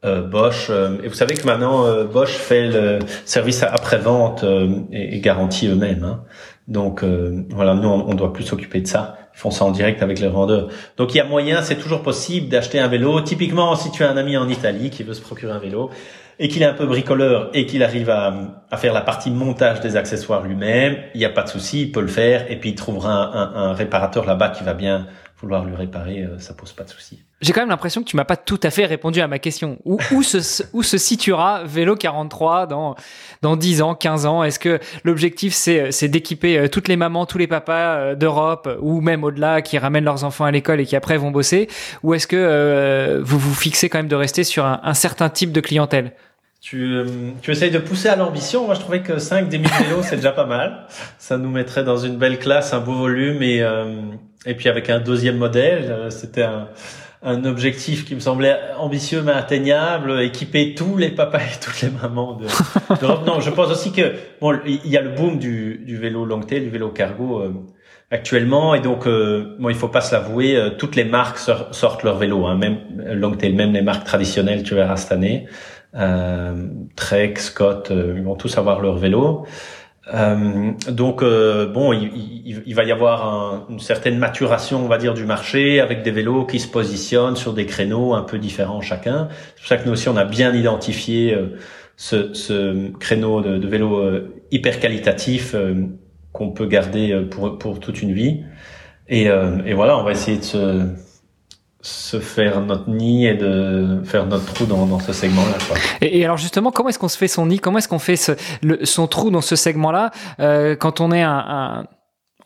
euh Bosch. Euh, et vous savez que maintenant Bosch fait le service après-vente et, et, garantit eux-mêmes. Hein. Donc voilà, nous on, on doit plus s'occuper de ça. Ils font ça en direct avec les revendeurs. Donc il y a moyen, c'est toujours possible d'acheter un vélo. Typiquement, si tu as un ami en Italie qui veut se procurer un vélo, et qu'il est un peu bricoleur et qu'il arrive à, faire la partie montage des accessoires lui-même, il n'y a pas de souci, il peut le faire et puis il trouvera un, réparateur là-bas qui va bien vouloir lui réparer, euh, ça pose pas de souci. J'ai quand même l'impression que tu m'as pas tout à fait répondu à ma question. Où, se, situera Vélo 43 dans, dans 10 ans, 15 ans? Est-ce que l'objectif c'est, d'équiper euh, toutes les mamans, tous les papas euh, d'Europe ou même au-delà qui ramènent leurs enfants à l'école et qui après vont bosser? Ou est-ce que vous vous fixez quand même de rester sur un, un certain type de clientèle? Tu, euh, tu essayes de pousser à l'ambition. Moi, je trouvais que 5 des 1000 vélos, c'est déjà pas mal. Ça nous mettrait dans une belle classe, un beau volume et, euh, et puis avec un deuxième modèle, c'était un, un objectif qui me semblait ambitieux mais atteignable, équiper tous les papas et toutes les mamans de, non, je pense aussi que bon, il y a le boom du, du vélo long tail, du vélo cargo euh, actuellement, et donc euh, bon, il faut pas se l'avouer, euh, toutes les marques sortent leur vélo, hein, même long tail, même les marques traditionnelles, tu verras cette année, Trek, Scott, ils vont tous avoir leur vélo. Euh, donc euh, bon, il, il, va y avoir un, une certaine maturation, on va dire, du marché avec des vélos qui se positionnent sur des créneaux un peu différents chacun. C'est pour ça que nous aussi on a bien identifié euh, ce, ce, créneau de, de vélo euh, hyper qualitatif qu'on peut garder pour, pour toute une vie. Et, et voilà, on va essayer de se se faire notre nid et de faire notre trou dans, dans ce segment-là. Et, et, alors justement, comment est-ce qu'on se fait son nid? Comment est-ce qu'on fait ce, le, son trou dans ce segment-là? Euh, quand on est un, un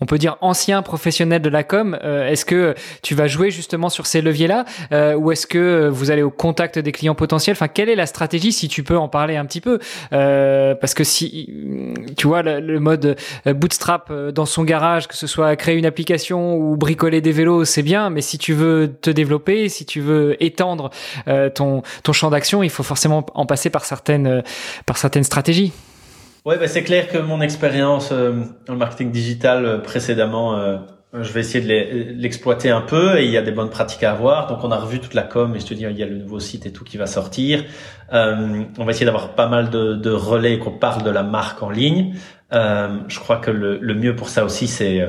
on peut dire ancien professionnel de la com, euh, est-ce que tu vas jouer justement sur ces leviers-là euh, ou est-ce que vous allez au contact des clients potentiels? Enfin, quelle est la stratégie si tu peux en parler un petit peu? Euh, Parce que si tu vois le, mode bootstrap dans son garage, que ce soit créer une application ou bricoler des vélos, c'est bien, mais si tu veux te développer, si tu veux étendre ton ton champ d'action, il faut forcément en passer par certaines par certaines stratégies. Ouais, bah c'est clair que mon expérience euh, en marketing digital euh, précédemment, euh, je vais essayer de l'exploiter un peu et il y a des bonnes pratiques à avoir. Donc on a revu toute la com et je te dis il y a le nouveau site et tout qui va sortir. on va essayer d'avoir pas mal de, de relais qu'on parle de la marque en ligne. je crois que le, le, mieux pour ça aussi c'est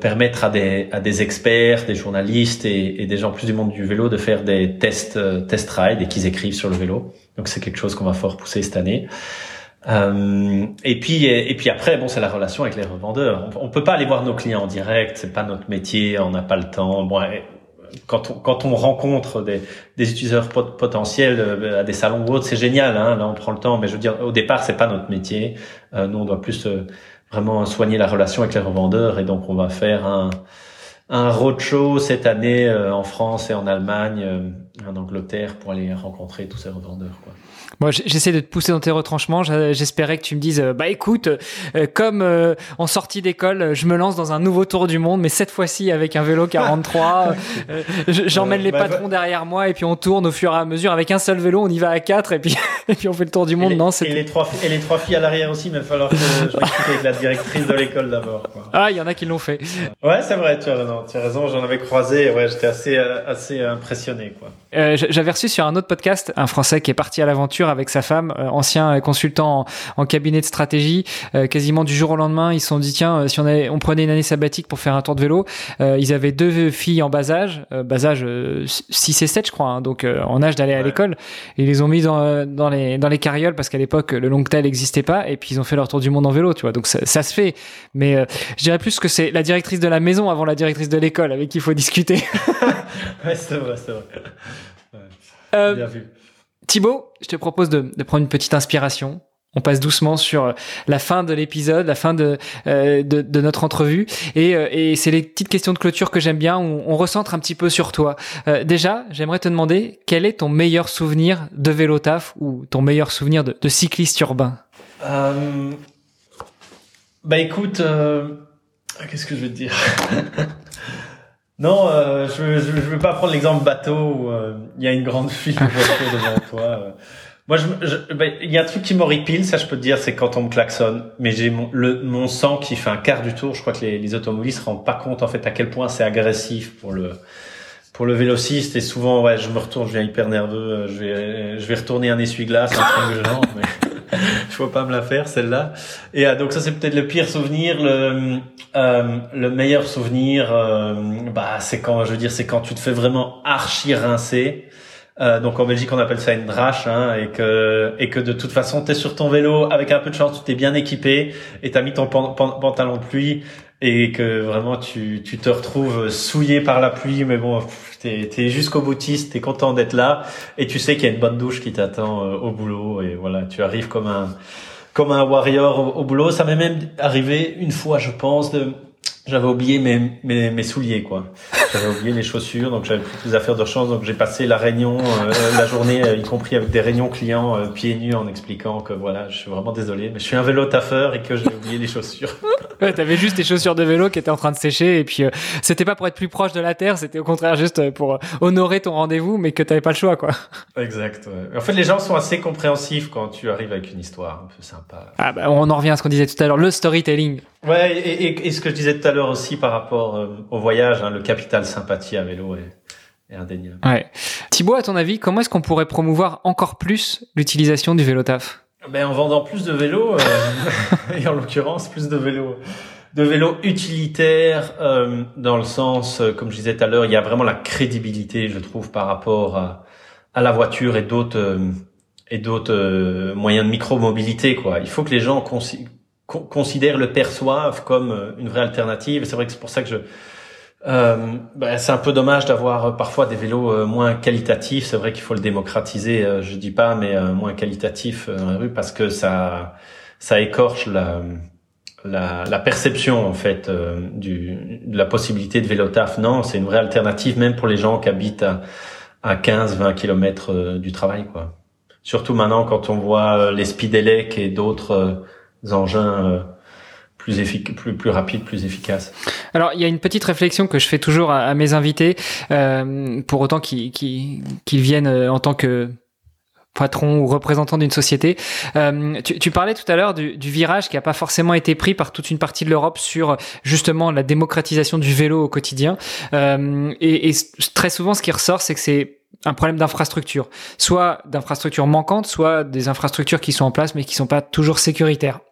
permettre à des, à des experts, des journalistes et, et, des gens plus du monde du vélo de faire des tests, test rides et qu'ils écrivent sur le vélo. Donc c'est quelque chose qu'on va fort pousser cette année. Euh, et puis et puis après bon c'est la relation avec les revendeurs. On, on, peut pas aller voir nos clients en direct, c'est pas notre métier, on n'a pas le temps. Bon, quand on, quand on rencontre des, utilisateurs potentiels euh, à des salons ou autres, c'est génial. Hein, là, on prend le temps, mais je veux dire, au départ, c'est pas notre métier. Euh, nous, on doit plus vraiment soigner la relation avec les revendeurs, et donc on va faire un un roadshow cette année en France et en Allemagne, en Angleterre, pour aller rencontrer tous ces revendeurs. Quoi. Moi, j'essaie de te pousser dans tes retranchements. J'espérais que tu me dises, euh, bah écoute, euh, comme euh, en sortie d'école, je me lance dans un nouveau tour du monde, mais cette fois-ci avec un vélo 43. J'emmène les bah, patrons derrière moi et puis on tourne au fur et à mesure avec un seul vélo. On y va à quatre et puis et puis on fait le tour du monde. Et non, et les trois et les trois filles à l'arrière aussi, mais il va falloir que je discute avec la directrice de l'école d'abord. Ah, il y en a qui l'ont fait. Ouais, c'est vrai. Tu as, tu as raison. J'en avais croisé. Ouais, j'étais assez assez impressionné quoi. J'avais reçu sur un autre podcast un Français qui est parti à l'aventure avec sa femme, euh, ancien consultant en, cabinet de stratégie. Euh, quasiment du jour au lendemain, ils se sont dit tiens, euh, si on, avait, on prenait une année sabbatique pour faire un tour de vélo, ils avaient deux filles en bas âge, bas âge 6 et 7 je crois, hein, donc en âge d'aller à l'école. Ils les ont mis dans, dans, les, dans les carrioles parce qu'à l'époque le long tail n'existait pas et puis ils ont fait leur tour du monde en vélo, tu vois. Donc ça, ça se fait, mais je dirais plus que c'est la directrice de la maison avant la directrice de l'école avec qui il faut discuter. ouais, c'est vrai, c'est vrai. Euh, Bien vu. Thibaut, je te propose de, de, prendre une petite inspiration. On passe doucement sur la fin de l'épisode, la fin de, euh, de, de, notre entrevue. Et, euh, et c'est les petites questions de clôture que j'aime bien, où on recentre un petit peu sur toi. Euh, déjà, j'aimerais te demander, quel est ton meilleur souvenir de vélo taf ou ton meilleur souvenir de, de cycliste urbain? Euh, Bah écoute, qu'est-ce que je veux te dire? Non, euh, je ne veux pas prendre l'exemple bateau où euh, il y a une grande file de devant toi. Euh. Moi, je, ben, il y a un truc qui m'horripile, ça je peux te dire, c'est quand on me klaxonne. Mais j'ai mon, le, mon sang qui fait un quart du tour. Je crois que les, les automobilistes se rendent pas compte en fait à quel point c'est agressif pour le pour le vélociste. Et souvent, ouais, je me retourne, je viens hyper nerveux. Je vais je vais retourner un essuie-glace, un triangle mais je vois pas me la faire celle-là. Et euh, donc ça c'est peut-être le pire souvenir. Le, euh, le meilleur souvenir, euh, bah c'est quand je veux dire c'est quand tu te fais vraiment archi rincer. Euh, donc en Belgique on appelle ça une drache hein, et que et que de toute façon tu es sur ton vélo avec un peu de chance tu t'es bien équipé et t'as mis ton pantalon de pluie et que vraiment tu, tu te retrouves souillé par la pluie, mais bon, t'es es jusqu'au boutiste, t'es content d'être là, et tu sais qu'il y a une bonne douche qui t'attend euh, au boulot, et voilà, tu arrives comme un comme un warrior au, boulot. Ça m'est même arrivé une fois, je pense, de j'avais oublié mes, mes, mes, souliers quoi. J'avais oublié les chaussures, donc j'avais pris plus affaires d'urgence, donc j'ai passé la réunion, euh, la journée, euh, y compris avec des réunions clients euh, pieds nus en expliquant que voilà, je suis vraiment désolé, mais je suis un vélo taffeur et que j'ai oublié les chaussures. ouais, t'avais juste tes chaussures de vélo qui étaient en train de sécher et puis c'était pas pour être plus proche de la terre, c'était au contraire juste pour honorer ton rendez-vous, mais que t'avais pas le choix quoi. Exact. Ouais. En fait, les gens sont assez compréhensifs quand tu arrives avec une histoire un peu sympa. Ah bah on en revient à ce qu'on disait tout à l'heure, le storytelling. Ouais, et, et, et, ce que je disais tout à l'heure aussi par rapport euh, au voyage, hein, le capital sympathie à vélo est, est, indéniable. Ouais. Thibaut, à ton avis, comment est-ce qu'on pourrait promouvoir encore plus l'utilisation du vélo taf? Ben, En vendant plus de vélos, euh, et en l'occurrence plus de vélos de vélos utilitaires euh, dans le sens, euh, comme je disais tout à l'heure, il y a vraiment la crédibilité, je trouve, par rapport à, à la voiture et d'autres et d'autres moyens de micro-mobilité. Quoi. Il faut que les gens considèrent, le perçoivent comme euh, une vraie alternative. C'est vrai que c'est pour ça que je euh, bah, c'est un peu dommage d'avoir euh, parfois des vélos euh, moins qualitatifs. C'est vrai qu'il faut le démocratiser, je dis pas, mais moins qualitatifs dans la rue parce que ça ça écorche la la, la perception en fait du, de la possibilité de vélo taf. Non, c'est une vraie alternative même pour les gens qui habitent à, à 15-20 kilomètres du travail, quoi. Surtout maintenant quand on voit les Speedelec et d'autres engins euh, plus, plus, plus rapides, plus. Alors, il y a une petite réflexion que je fais toujours à, mes invités, euh, pour autant qu'ils viennent euh, en tant que patron ou représentant d'une société. Euh, tu, parlais tout à l'heure du, virage qui n'a pas forcément été pris par toute une partie de l'Europe sur justement la démocratisation du vélo au quotidien. Et, très souvent, ce qui ressort, c'est que c'est un problème d'infrastructure, soit d'infrastructures manquantes, soit des infrastructures qui sont en place mais qui sont pas toujours sécuritaires.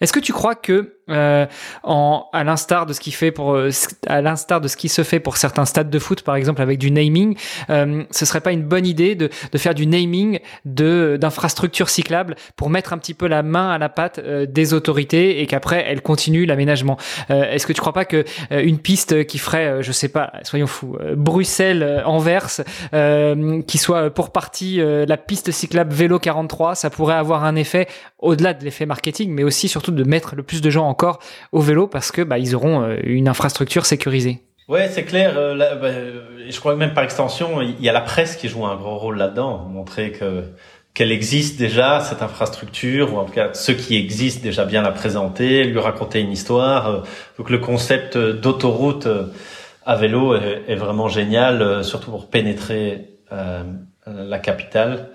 Est-ce que tu crois que euh, en, à l'instar de ce qui fait pour euh, à l'instar de ce qui se fait pour certains stades de foot par exemple avec du naming euh, ce serait pas une bonne idée de, de faire du naming de d'infrastructures cyclables pour mettre un petit peu la main à la patte euh, des autorités et qu'après elles continuent l'aménagement? Euh, est-ce que tu crois pas que une piste qui ferait je sais pas soyons fous Bruxelles Anvers qui soit pour partie la piste cyclable vélo 43 ça pourrait avoir un effet au-delà de l'effet marketing mais aussi surtout de mettre le plus de gens en encore au vélo parce que bah, ils auront euh, une infrastructure sécurisée. Ouais, c'est clair. Euh, bah, je crois que même par extension, il y a la presse qui joue un gros rôle là-dedans, montrer que qu'elle existe déjà cette infrastructure, ou en tout cas ceux qui existent déjà bien la présenter, lui raconter une histoire. Euh, donc le concept d'autoroute à vélo est, vraiment génial, surtout pour pénétrer la capitale.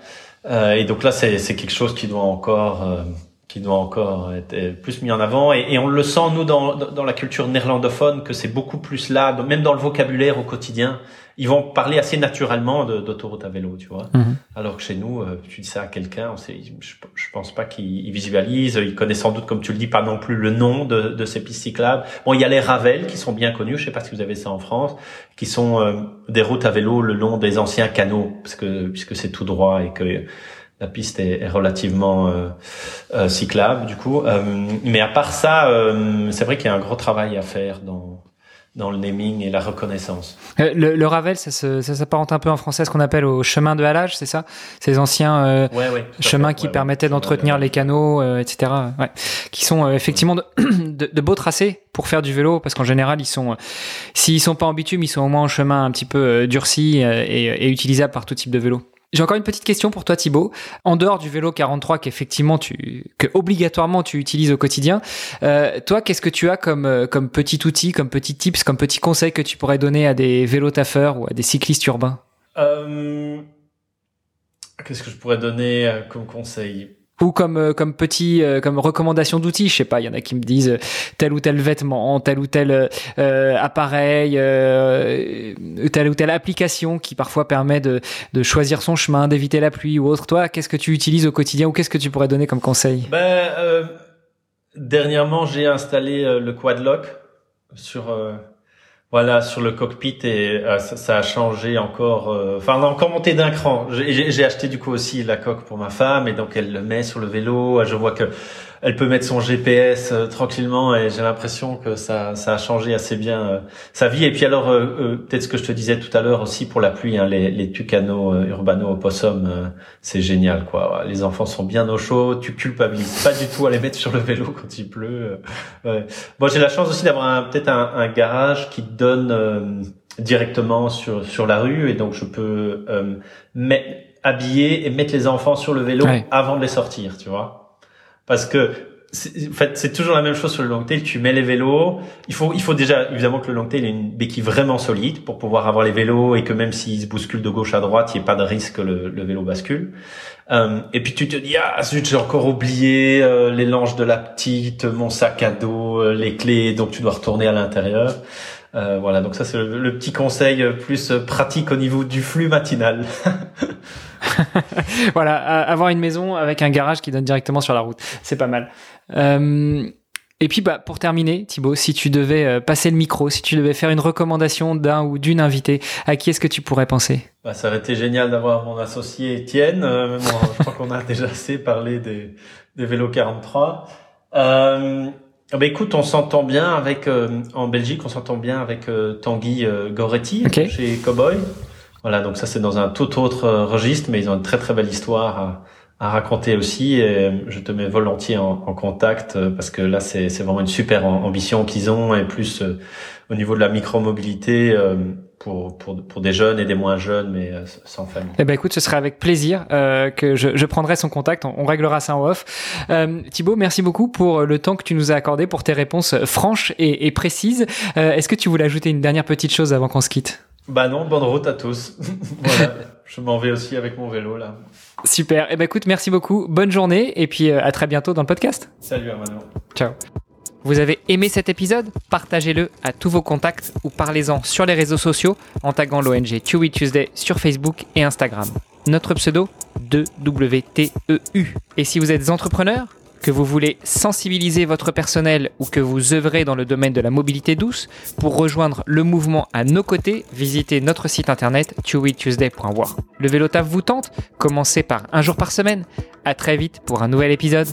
et donc là, c'est quelque chose qui doit encore qui doit encore être plus mis en avant. Et, et on le sent, nous, dans, dans la culture néerlandophone, que c'est beaucoup plus là, même dans le vocabulaire au quotidien. Ils vont parler assez naturellement d'autoroute à vélo, tu vois. Mhm. Alors que chez nous, euh, tu dis ça à quelqu'un, je, je pense pas qu'il visualise. Il connaît sans doute, comme tu le dis, pas non plus le nom de, de ces pistes cyclables. Bon, il y a les Ravel qui sont bien connus. Je sais pas si vous avez ça en France, qui sont euh, des routes à vélo le long des anciens canaux, parce que puisque c'est tout droit et que la piste est, relativement euh, euh, cyclable du coup. Euh, mais à part ça, c'est vrai qu'il y a un gros travail à faire dans dans le naming et la reconnaissance. Le, le, Ravel, ça, s'apparente un peu en français à ce qu'on appelle au chemin de halage, c'est ça? Ces anciens chemins qui permettaient d'entretenir les canaux, etc. Qui sont effectivement de, de, beaux tracés pour faire du vélo, parce qu'en général, ils sont, s'ils sont pas en bitume, ils sont au moins en chemin un petit peu durci et, et utilisables par tout type de vélo. J'ai encore une petite question pour toi Thibaut. En dehors du vélo 43 qu'effectivement tu que obligatoirement tu utilises au quotidien, euh, toi qu'est-ce que tu as comme euh, comme petit outil, comme petit tips, comme petit conseil que tu pourrais donner à des vélos taffeurs ou à des cyclistes urbains? Euh... Qu'est-ce que je pourrais donner euh, comme conseil? Ou comme euh, comme petit euh, comme recommandation d'outils je sais pas il y en a qui me disent euh, tel ou tel vêtement tel ou tel appareil telle ou telle application qui parfois permet de de choisir son chemin d'éviter la pluie ou autre. Toi qu'est-ce que tu utilises au quotidien ou qu'est-ce que tu pourrais donner comme conseil? Ben dernièrement j'ai installé le quadlock sur voilà, sur le cockpit et euh, ça, a changé encore. Euh, enfin, on a encore monté d'un cran. J'ai acheté du coup aussi la coque pour ma femme et donc elle le met sur le vélo. Je vois que elle peut mettre son GPS euh, tranquillement et j'ai l'impression que ça, ça a changé assez bien euh, sa vie. Et puis alors, peut-être ce que je te disais tout à l'heure aussi pour la pluie, hein, les, les tucanos urbano opossum, c'est génial quoi. Les enfants sont bien au chaud, tu culpabilises pas du tout à les mettre sur le vélo quand il pleut. Ouais. Bon, j'ai la chance aussi d'avoir peut-être un, un, garage qui donne directement sur sur la rue et donc je peux mettre habiller et mettre les enfants sur le vélo avant de les sortir, tu vois. Parce que en fait, c'est toujours la même chose sur le longtail. Tu mets les vélos. Il faut, il faut déjà évidemment que le longtail ait une béquille vraiment solide pour pouvoir avoir les vélos et que même s'ils se bousculent de gauche à droite, il n'y ait pas de risque que le, le vélo bascule. Euh, et puis tu te dis ah zut j'ai encore oublié euh, les langes de la petite, mon sac à dos, euh, les clés, donc tu dois retourner à l'intérieur. Euh, voilà, donc ça c'est le, petit conseil plus pratique au niveau du flux matinal. voilà, avoir une maison avec un garage qui donne directement sur la route, c'est pas mal. Euh, et puis bah, pour terminer, Thibaut, si tu devais euh, passer le micro, si tu devais faire une recommandation d'un ou d'une invitée, à qui est-ce que tu pourrais penser? Bah, Ça aurait été génial d'avoir mon associé Étienne. Euh, je crois qu'on a déjà assez parlé des, des vélos 43. Euh, bah écoute, on s'entend bien avec en Belgique, on s'entend bien avec Tanguy Goretti chez Cowboy. Voilà, donc ça c'est dans un tout autre euh, registre, mais ils ont une très très belle histoire à, raconter aussi. Et je te mets volontiers en, contact euh, parce que là c'est vraiment une super ambition qu'ils ont et plus euh, au niveau de la micromobilité pour, pour, pour des jeunes et des moins jeunes, mais sans famille. Eh ben écoute, ce serait avec plaisir euh, que je, prendrai son contact. On, réglera ça en off. Euh, Thibaut, merci beaucoup pour le temps que tu nous as accordé, pour tes réponses franches et, précises. Euh, Est-ce que tu voulais ajouter une dernière petite chose avant qu'on se quitte? Bah non, bonne route à tous. voilà, je m'en vais aussi avec mon vélo là. Super. Eh ben écoute, merci beaucoup. Bonne journée et puis euh, à très bientôt dans le podcast. Salut Armano. Ciao. Vous avez aimé cet épisode? Partagez-le à tous vos contacts ou parlez-en sur les réseaux sociaux en taguant l'ONG Chewy Tuesday sur Facebook et Instagram. Notre pseudo 2WTEU. Et si vous êtes entrepreneur que vous voulez sensibiliser votre personnel ou que vous œuvrez dans le domaine de la mobilité douce, pour rejoindre le mouvement à nos côtés, visitez notre site internet chewytuesday.war. Le vélo vous tente? Commencez par un jour par semaine. À très vite pour un nouvel épisode.